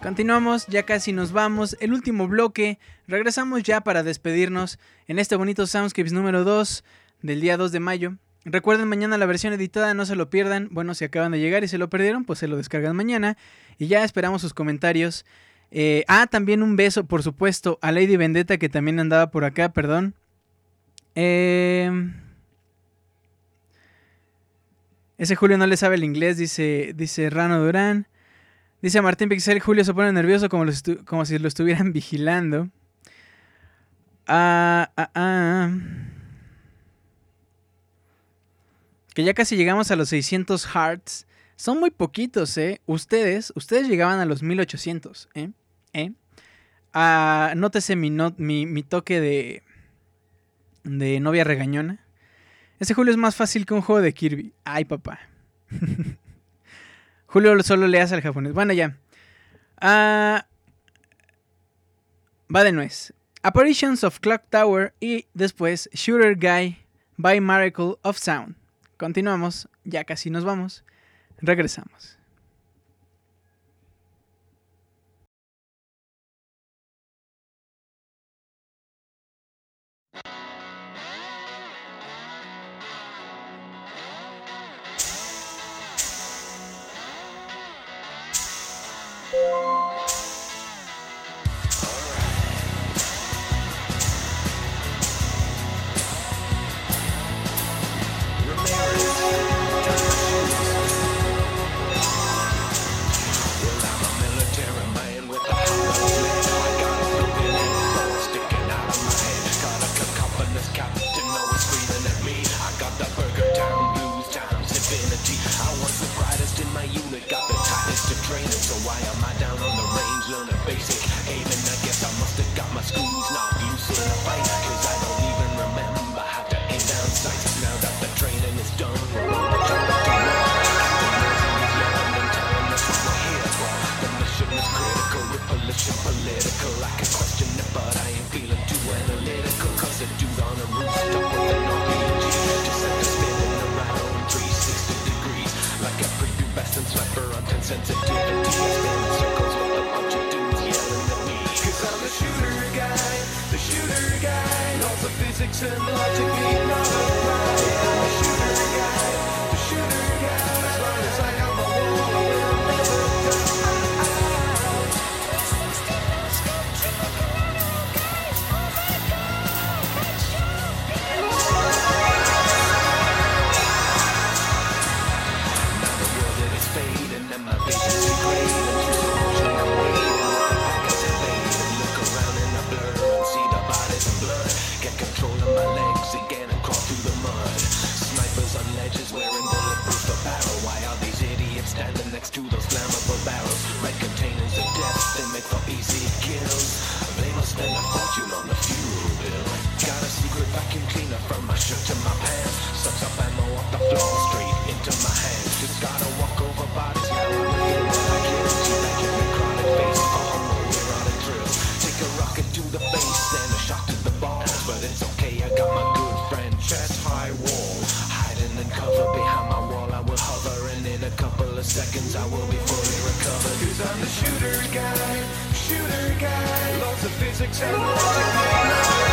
Continuamos, ya casi nos vamos. El último bloque. Regresamos ya para despedirnos en este bonito Soundscapes número 2 del día 2 de mayo. Recuerden mañana la versión editada, no se lo pierdan. Bueno, si acaban de llegar y se lo perdieron, pues se lo descargan mañana. Y ya esperamos sus comentarios. Eh, ah, también un beso, por supuesto, a Lady Vendetta que también andaba por acá, perdón. Eh, ese Julio no le sabe el inglés, dice, dice Rano Durán. Dice Martín Pixel, Julio se pone nervioso como, como si lo estuvieran [LAUGHS] vigilando. Ah, ah, ah. Que ya casi llegamos a los 600 hearts. Son muy poquitos, ¿eh? Ustedes, ustedes llegaban a los 1800, ¿eh? ¿Eh? Ah, nótese mi, mi, mi toque de, de novia regañona. Ese Julio es más fácil que un juego de Kirby. Ay, papá. [LAUGHS] Julio solo le al japonés. Bueno, ya. Ah, va de nuez. Apparitions of Clock Tower y después Shooter Guy by Miracle of Sound. Continuamos, ya casi nos vamos. Regresamos. Cause I'm the shooter guy, the shooter guy. Physics and logic ain't not right. Fucking on the fuel bill. Got a secret vacuum cleaner from my shirt to my pants. Sucks up ammo off the floor straight into my hands. Just gotta walk over bodies now. I'm looking what I can. She making me chronic face. We're on a drill. Take a rocket to the face and a shot to the balls. But it's okay, I got my good friend chest high wall. Hiding and cover behind my wall. I will hover and in a couple of seconds I will be fully recovered. Who's I'm the shooter guy shooter guy. Lots of physics and logic.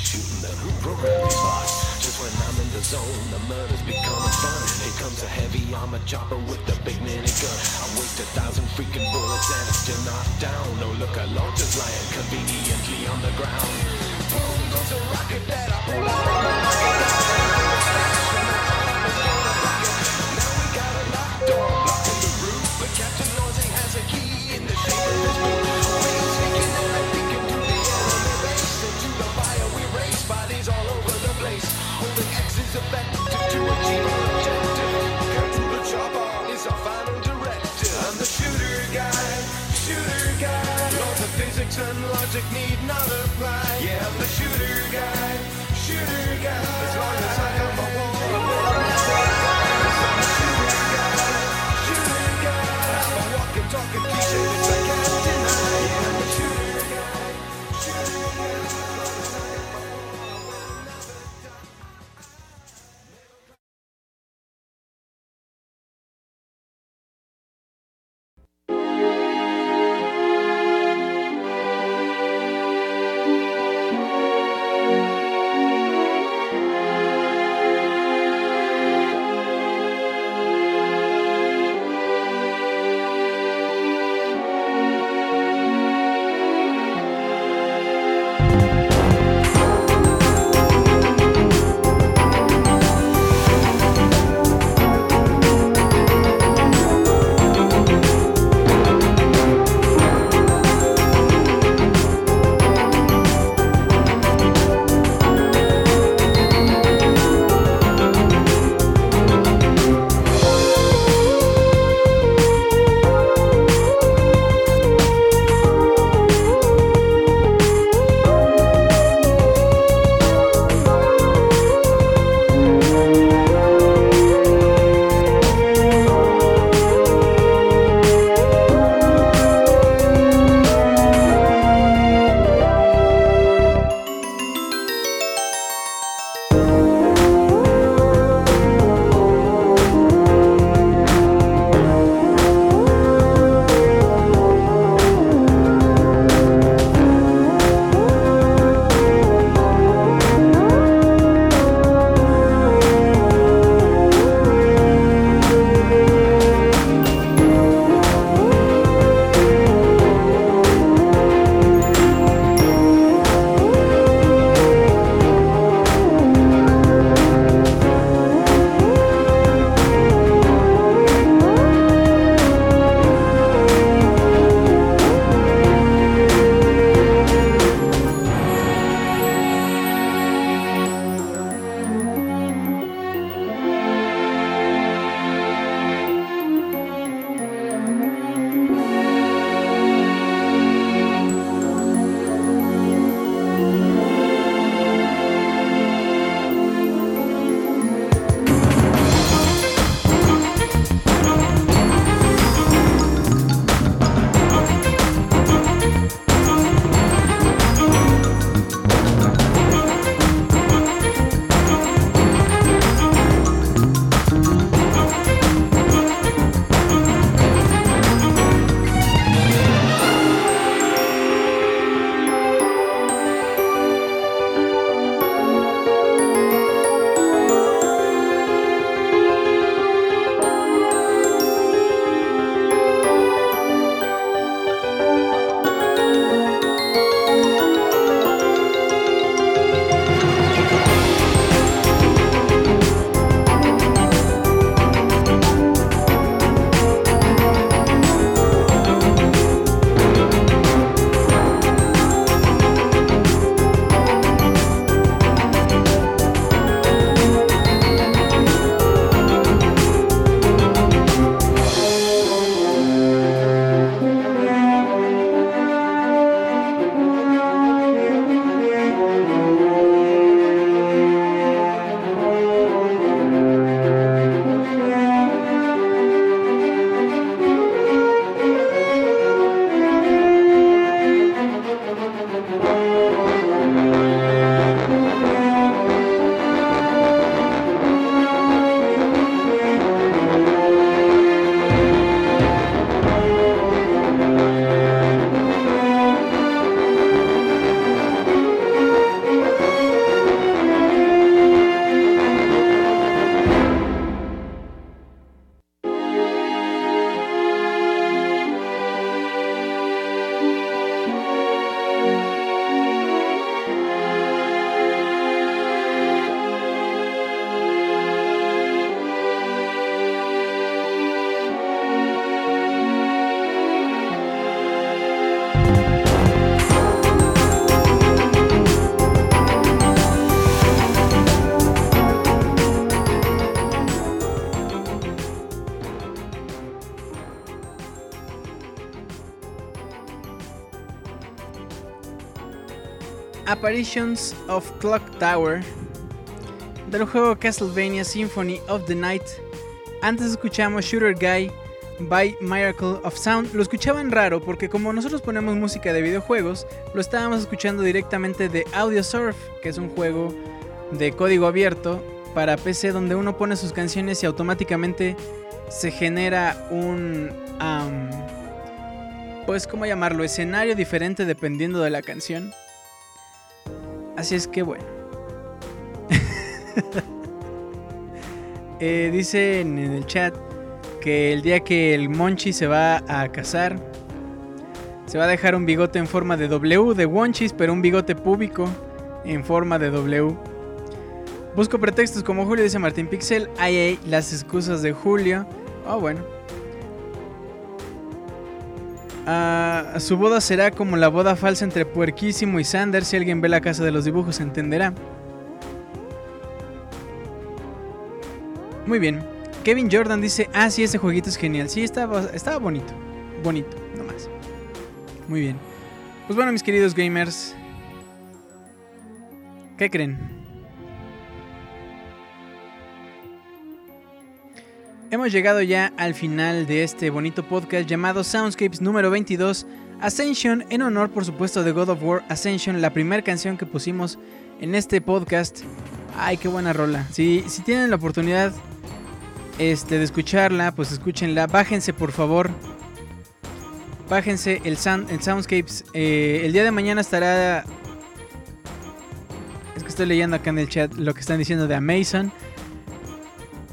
Shooting the Who programmed bots? Just when I'm in the zone, the murder's becoming fun. Here comes a heavy armor chopper with the big minigun. I waste a thousand freaking bullets and it's still not down. No look, a launcher's lying conveniently on the ground. Boom goes a rocket that I and logic need not apply. Yeah, I'm the shooter guy, shooter guy. As long as I got my wall. Apparitions of Clock Tower del juego Castlevania Symphony of the Night. Antes escuchamos Shooter Guy by Miracle of Sound. Lo escuchaban raro porque como nosotros ponemos música de videojuegos, lo estábamos escuchando directamente de Audio Surf, que es un juego de código abierto para PC donde uno pone sus canciones y automáticamente se genera un... pues, ¿cómo llamarlo? Escenario diferente dependiendo de la canción. Así es que bueno. [LAUGHS] Eh, dicen en el chat que el día que el Monchi se va a casar, se va a dejar un bigote en forma de W de Wonchis, pero un bigote púbico en forma de W. Busco pretextos como Julio, dice Martín Pixel. Ay, ay, las excusas de Julio. Oh, bueno. Ah, su boda será como la boda falsa entre Puerquísimo y Sander. Si alguien ve la casa de los dibujos, entenderá. Muy bien. Kevin Jordan dice: Ah, sí, ese jueguito es genial. Sí, estaba, estaba bonito. Bonito, nomás. Muy bien. Pues bueno, mis queridos gamers. ¿Qué creen? Hemos llegado ya al final de este bonito podcast llamado Soundscapes número 22, Ascension, en honor por supuesto de God of War Ascension, la primera canción que pusimos en este podcast. Ay, qué buena rola. Si, si tienen la oportunidad este, de escucharla, pues escúchenla. Bájense por favor. Bájense el, sound, el Soundscapes. Eh, el día de mañana estará... Es que estoy leyendo acá en el chat lo que están diciendo de Amazon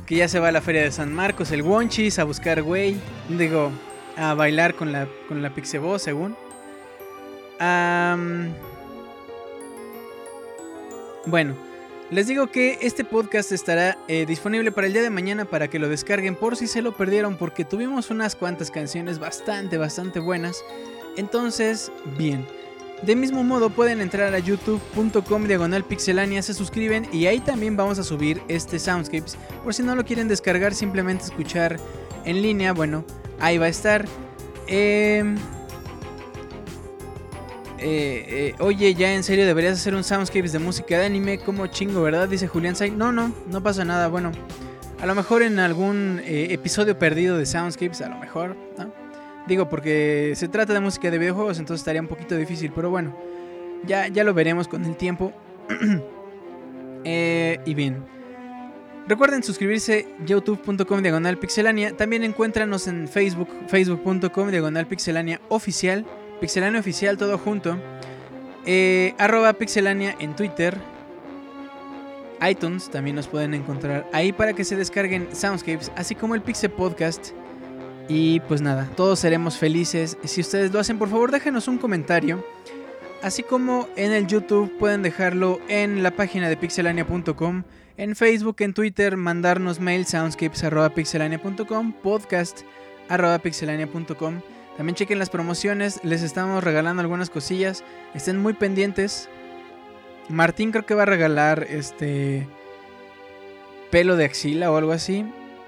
que ya se va a la feria de San Marcos, el Wonchis, a buscar güey. Digo, a bailar con la, con la Pixebo, según. Bueno, les digo que este podcast estará eh, disponible para el día de mañana para que lo descarguen por si se lo perdieron, porque tuvimos unas cuantas canciones bastante, bastante buenas. Entonces, bien. De mismo modo pueden entrar a youtube.com diagonal pixelania, se suscriben y ahí también vamos a subir este Soundscapes. Por si no lo quieren descargar, simplemente escuchar en línea, bueno, ahí va a estar. Em, eh, eh, oye, ya en serio deberías hacer un Soundscapes de música de anime, como chingo, ¿verdad? Dice Julián Sai. No, no, no pasa nada. Bueno, a lo mejor en algún eh, episodio perdido de Soundscapes, a lo mejor. Digo, porque se trata de música de videojuegos, entonces estaría un poquito difícil, pero bueno, ya, ya lo veremos con el tiempo. [CLEARS THROAT] Eh, y bien. Recuerden suscribirse youtube.com diagonal pixelania. También encuéntranos en Facebook, facebook.com diagonal pixelania oficial. Pixelania oficial todo junto. Eh, arroba pixelania en Twitter. iTunes también nos pueden encontrar ahí para que se descarguen Soundscapes, así como el Pixel Podcast. Y pues nada, todos seremos felices. Si ustedes lo hacen, por favor déjenos un comentario. Así como en el YouTube pueden dejarlo en la página de pixelania.com. En Facebook, en Twitter, mandarnos mail soundscapes.pixelania.com, podcast.pixelania.com. También chequen las promociones, les estamos regalando algunas cosillas. Estén muy pendientes. Martín creo que va a regalar este pelo de axila o algo así.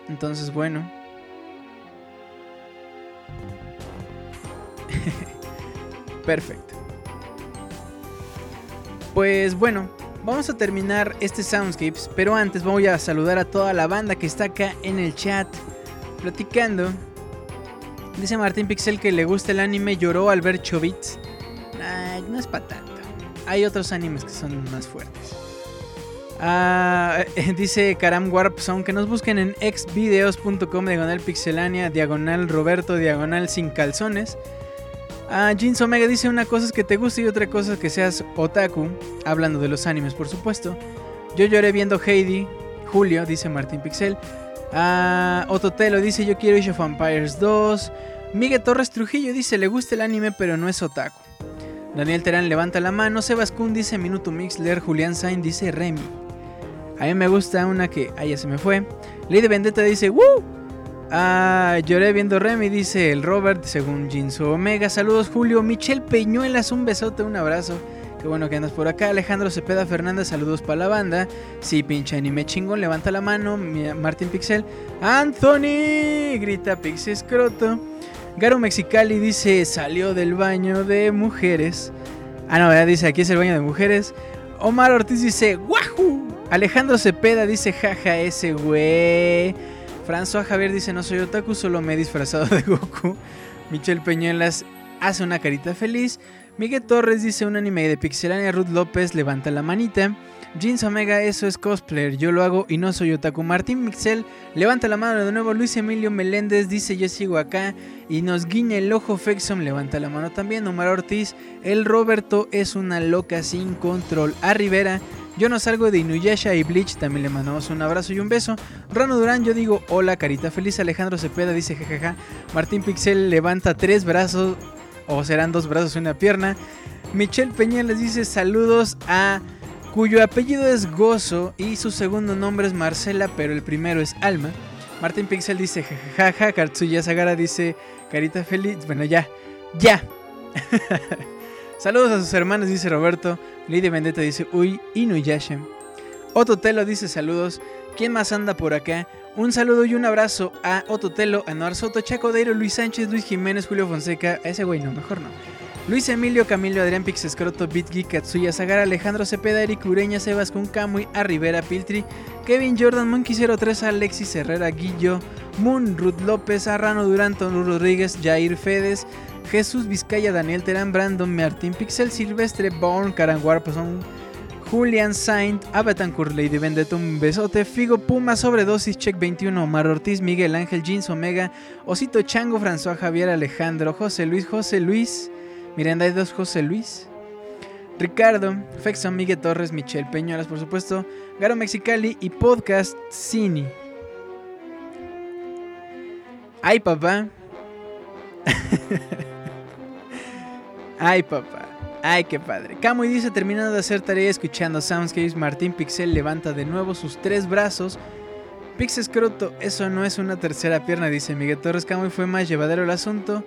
Entonces, bueno. Perfecto. Pues bueno, vamos a terminar este Soundscapes, pero antes voy a saludar a toda la banda que está acá en el chat platicando. Dice Martín Pixel que le gusta el anime, lloró al ver Chobits. Ay, no es para tanto. Hay otros animes que son más fuertes. Ah, [LAUGHS] dice Karam Warp Zone que nos busquen en xvideos.com diagonal pixelania, diagonal Roberto, diagonal sin calzones. Ah, Jeans Omega dice una cosa es que te guste y otra cosa es que seas otaku. Hablando de los animes, por supuesto. Yo lloré viendo Heidi. Julio, dice Martín Pixel. Ah, Ototelo dice yo quiero Age of Vampires 2. Miguel Torres Trujillo dice le gusta el anime pero no es otaku. Daniel Terán levanta la mano. Sebas Kun dice Minuto Mixler. Julián Sain dice Remy. A mí me gusta una que. Ah, ya se me fue. Lady Vendetta dice ¡Woo! Ah, lloré viendo Remy, dice el Robert, según Jinso Omega. Saludos, Julio. Michelle Peñuelas, un besote, un abrazo. Qué bueno que andas por acá. Alejandro Cepeda Fernández, saludos para la banda. Sí, pinche anime chingón, levanta la mano. Martín Pixel. Anthony, grita Pixie Escroto. Garo Mexicali dice, salió del baño de mujeres. Ah, no, ¿verdad? dice aquí es el baño de mujeres. Omar Ortiz dice, ¡Wahoo! Alejandro Cepeda dice, jaja, ese güey. François Javier dice, no soy otaku, solo me he disfrazado de Goku. Michelle Peñuelas hace una carita feliz. Miguel Torres dice, un anime de Pixelania. Ruth López levanta la manita. Jeans Omega, eso es cosplayer, yo lo hago y no soy otaku. Martín Mixel levanta la mano de nuevo. Luis Emilio Meléndez dice, yo sigo acá y nos guiña el ojo. Fexom levanta la mano también. Omar Ortiz, el Roberto es una loca sin control. A Rivera, yo no salgo de Inuyasha y Bleach, también le mandamos un abrazo y un beso. Rano Durán, yo digo hola, carita feliz. Alejandro Cepeda dice jajaja. Martín Pixel levanta tres brazos, o serán dos brazos y una pierna. Michelle Peña les dice saludos a cuyo apellido es Gozo y su segundo nombre es Marcela, pero el primero es Alma. Martín Pixel dice jajaja. Katsuya Sagara dice carita feliz. Bueno, ya, ya. [LAUGHS] Saludos a sus hermanos, dice Roberto. Lady Vendetta dice, uy, Inuyasha. Ototelo dice saludos. ¿Quién más anda por acá? Un saludo y un abrazo a Ototelo, a Noar Soto, Chaco Deiro, Luis Sánchez, Luis Jiménez, Julio Fonseca. Ese güey no, mejor no. Luis Emilio, Camilo, Adrián Pix, Escroto, BitGeek, Katsuya Sagara, Alejandro Cepeda, Eric Ureña, Sebas Kun, Kamui, A Rivera, Piltri, Kevin Jordan, Monkey 03, Alexis Herrera, Guillo, Moon, Ruth López, Arrano Durán, Tonu Rodríguez, Jair Fedes, Jesús Vizcaya, Daniel Terán, Brandon, Martín Pixel, Silvestre, Born, Caranguar, pues Julian Saint, Abetancourt, Lady Vendetta, un besote, Figo, Puma, Sobredosis, Check 21, Omar Ortiz, Miguel Ángel, Jeans Omega, Osito Chango, François Javier, Alejandro, José Luis, José Luis, Miranda hay dos José Luis, Ricardo, Fexon, Miguel Torres, Michelle Peñuelas, por supuesto, Garo Mexicali y Podcast Cini. Ay, papá. [LAUGHS] Ay, papá. Ay, qué padre. Camuy dice, terminando de hacer tarea escuchando Soundscapes, Martín Pixel levanta de nuevo sus tres brazos. Pix Escroto, eso no es una tercera pierna, dice Miguel Torres. Camuy fue más llevadero el asunto.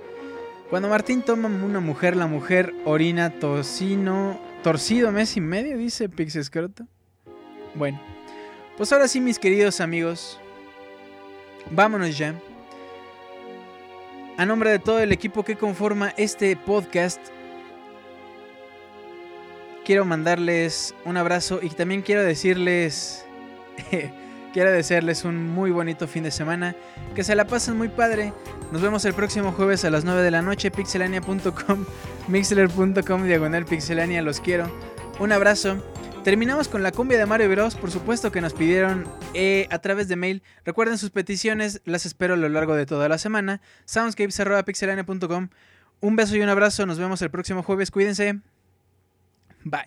Cuando Martín toma una mujer, la mujer orina tocino, torcido mes y medio, dice Pix Escroto. Bueno, pues ahora sí, mis queridos amigos, vámonos ya. A nombre de todo el equipo que conforma este podcast, quiero mandarles un abrazo y también quiero decirles, [LAUGHS] quiero desearles un muy bonito fin de semana, que se la pasen muy padre. Nos vemos el próximo jueves a las 9 de la noche, pixelania.com, [LAUGHS] mixler.com, diagonal pixelania, los quiero. Un abrazo. Terminamos con la cumbia de Mario Bros, por supuesto que nos pidieron eh, a través de mail. Recuerden sus peticiones, las espero a lo largo de toda la semana. Soundscapes.pixelania.com. Un beso y un abrazo, nos vemos el próximo jueves, cuídense. Bye.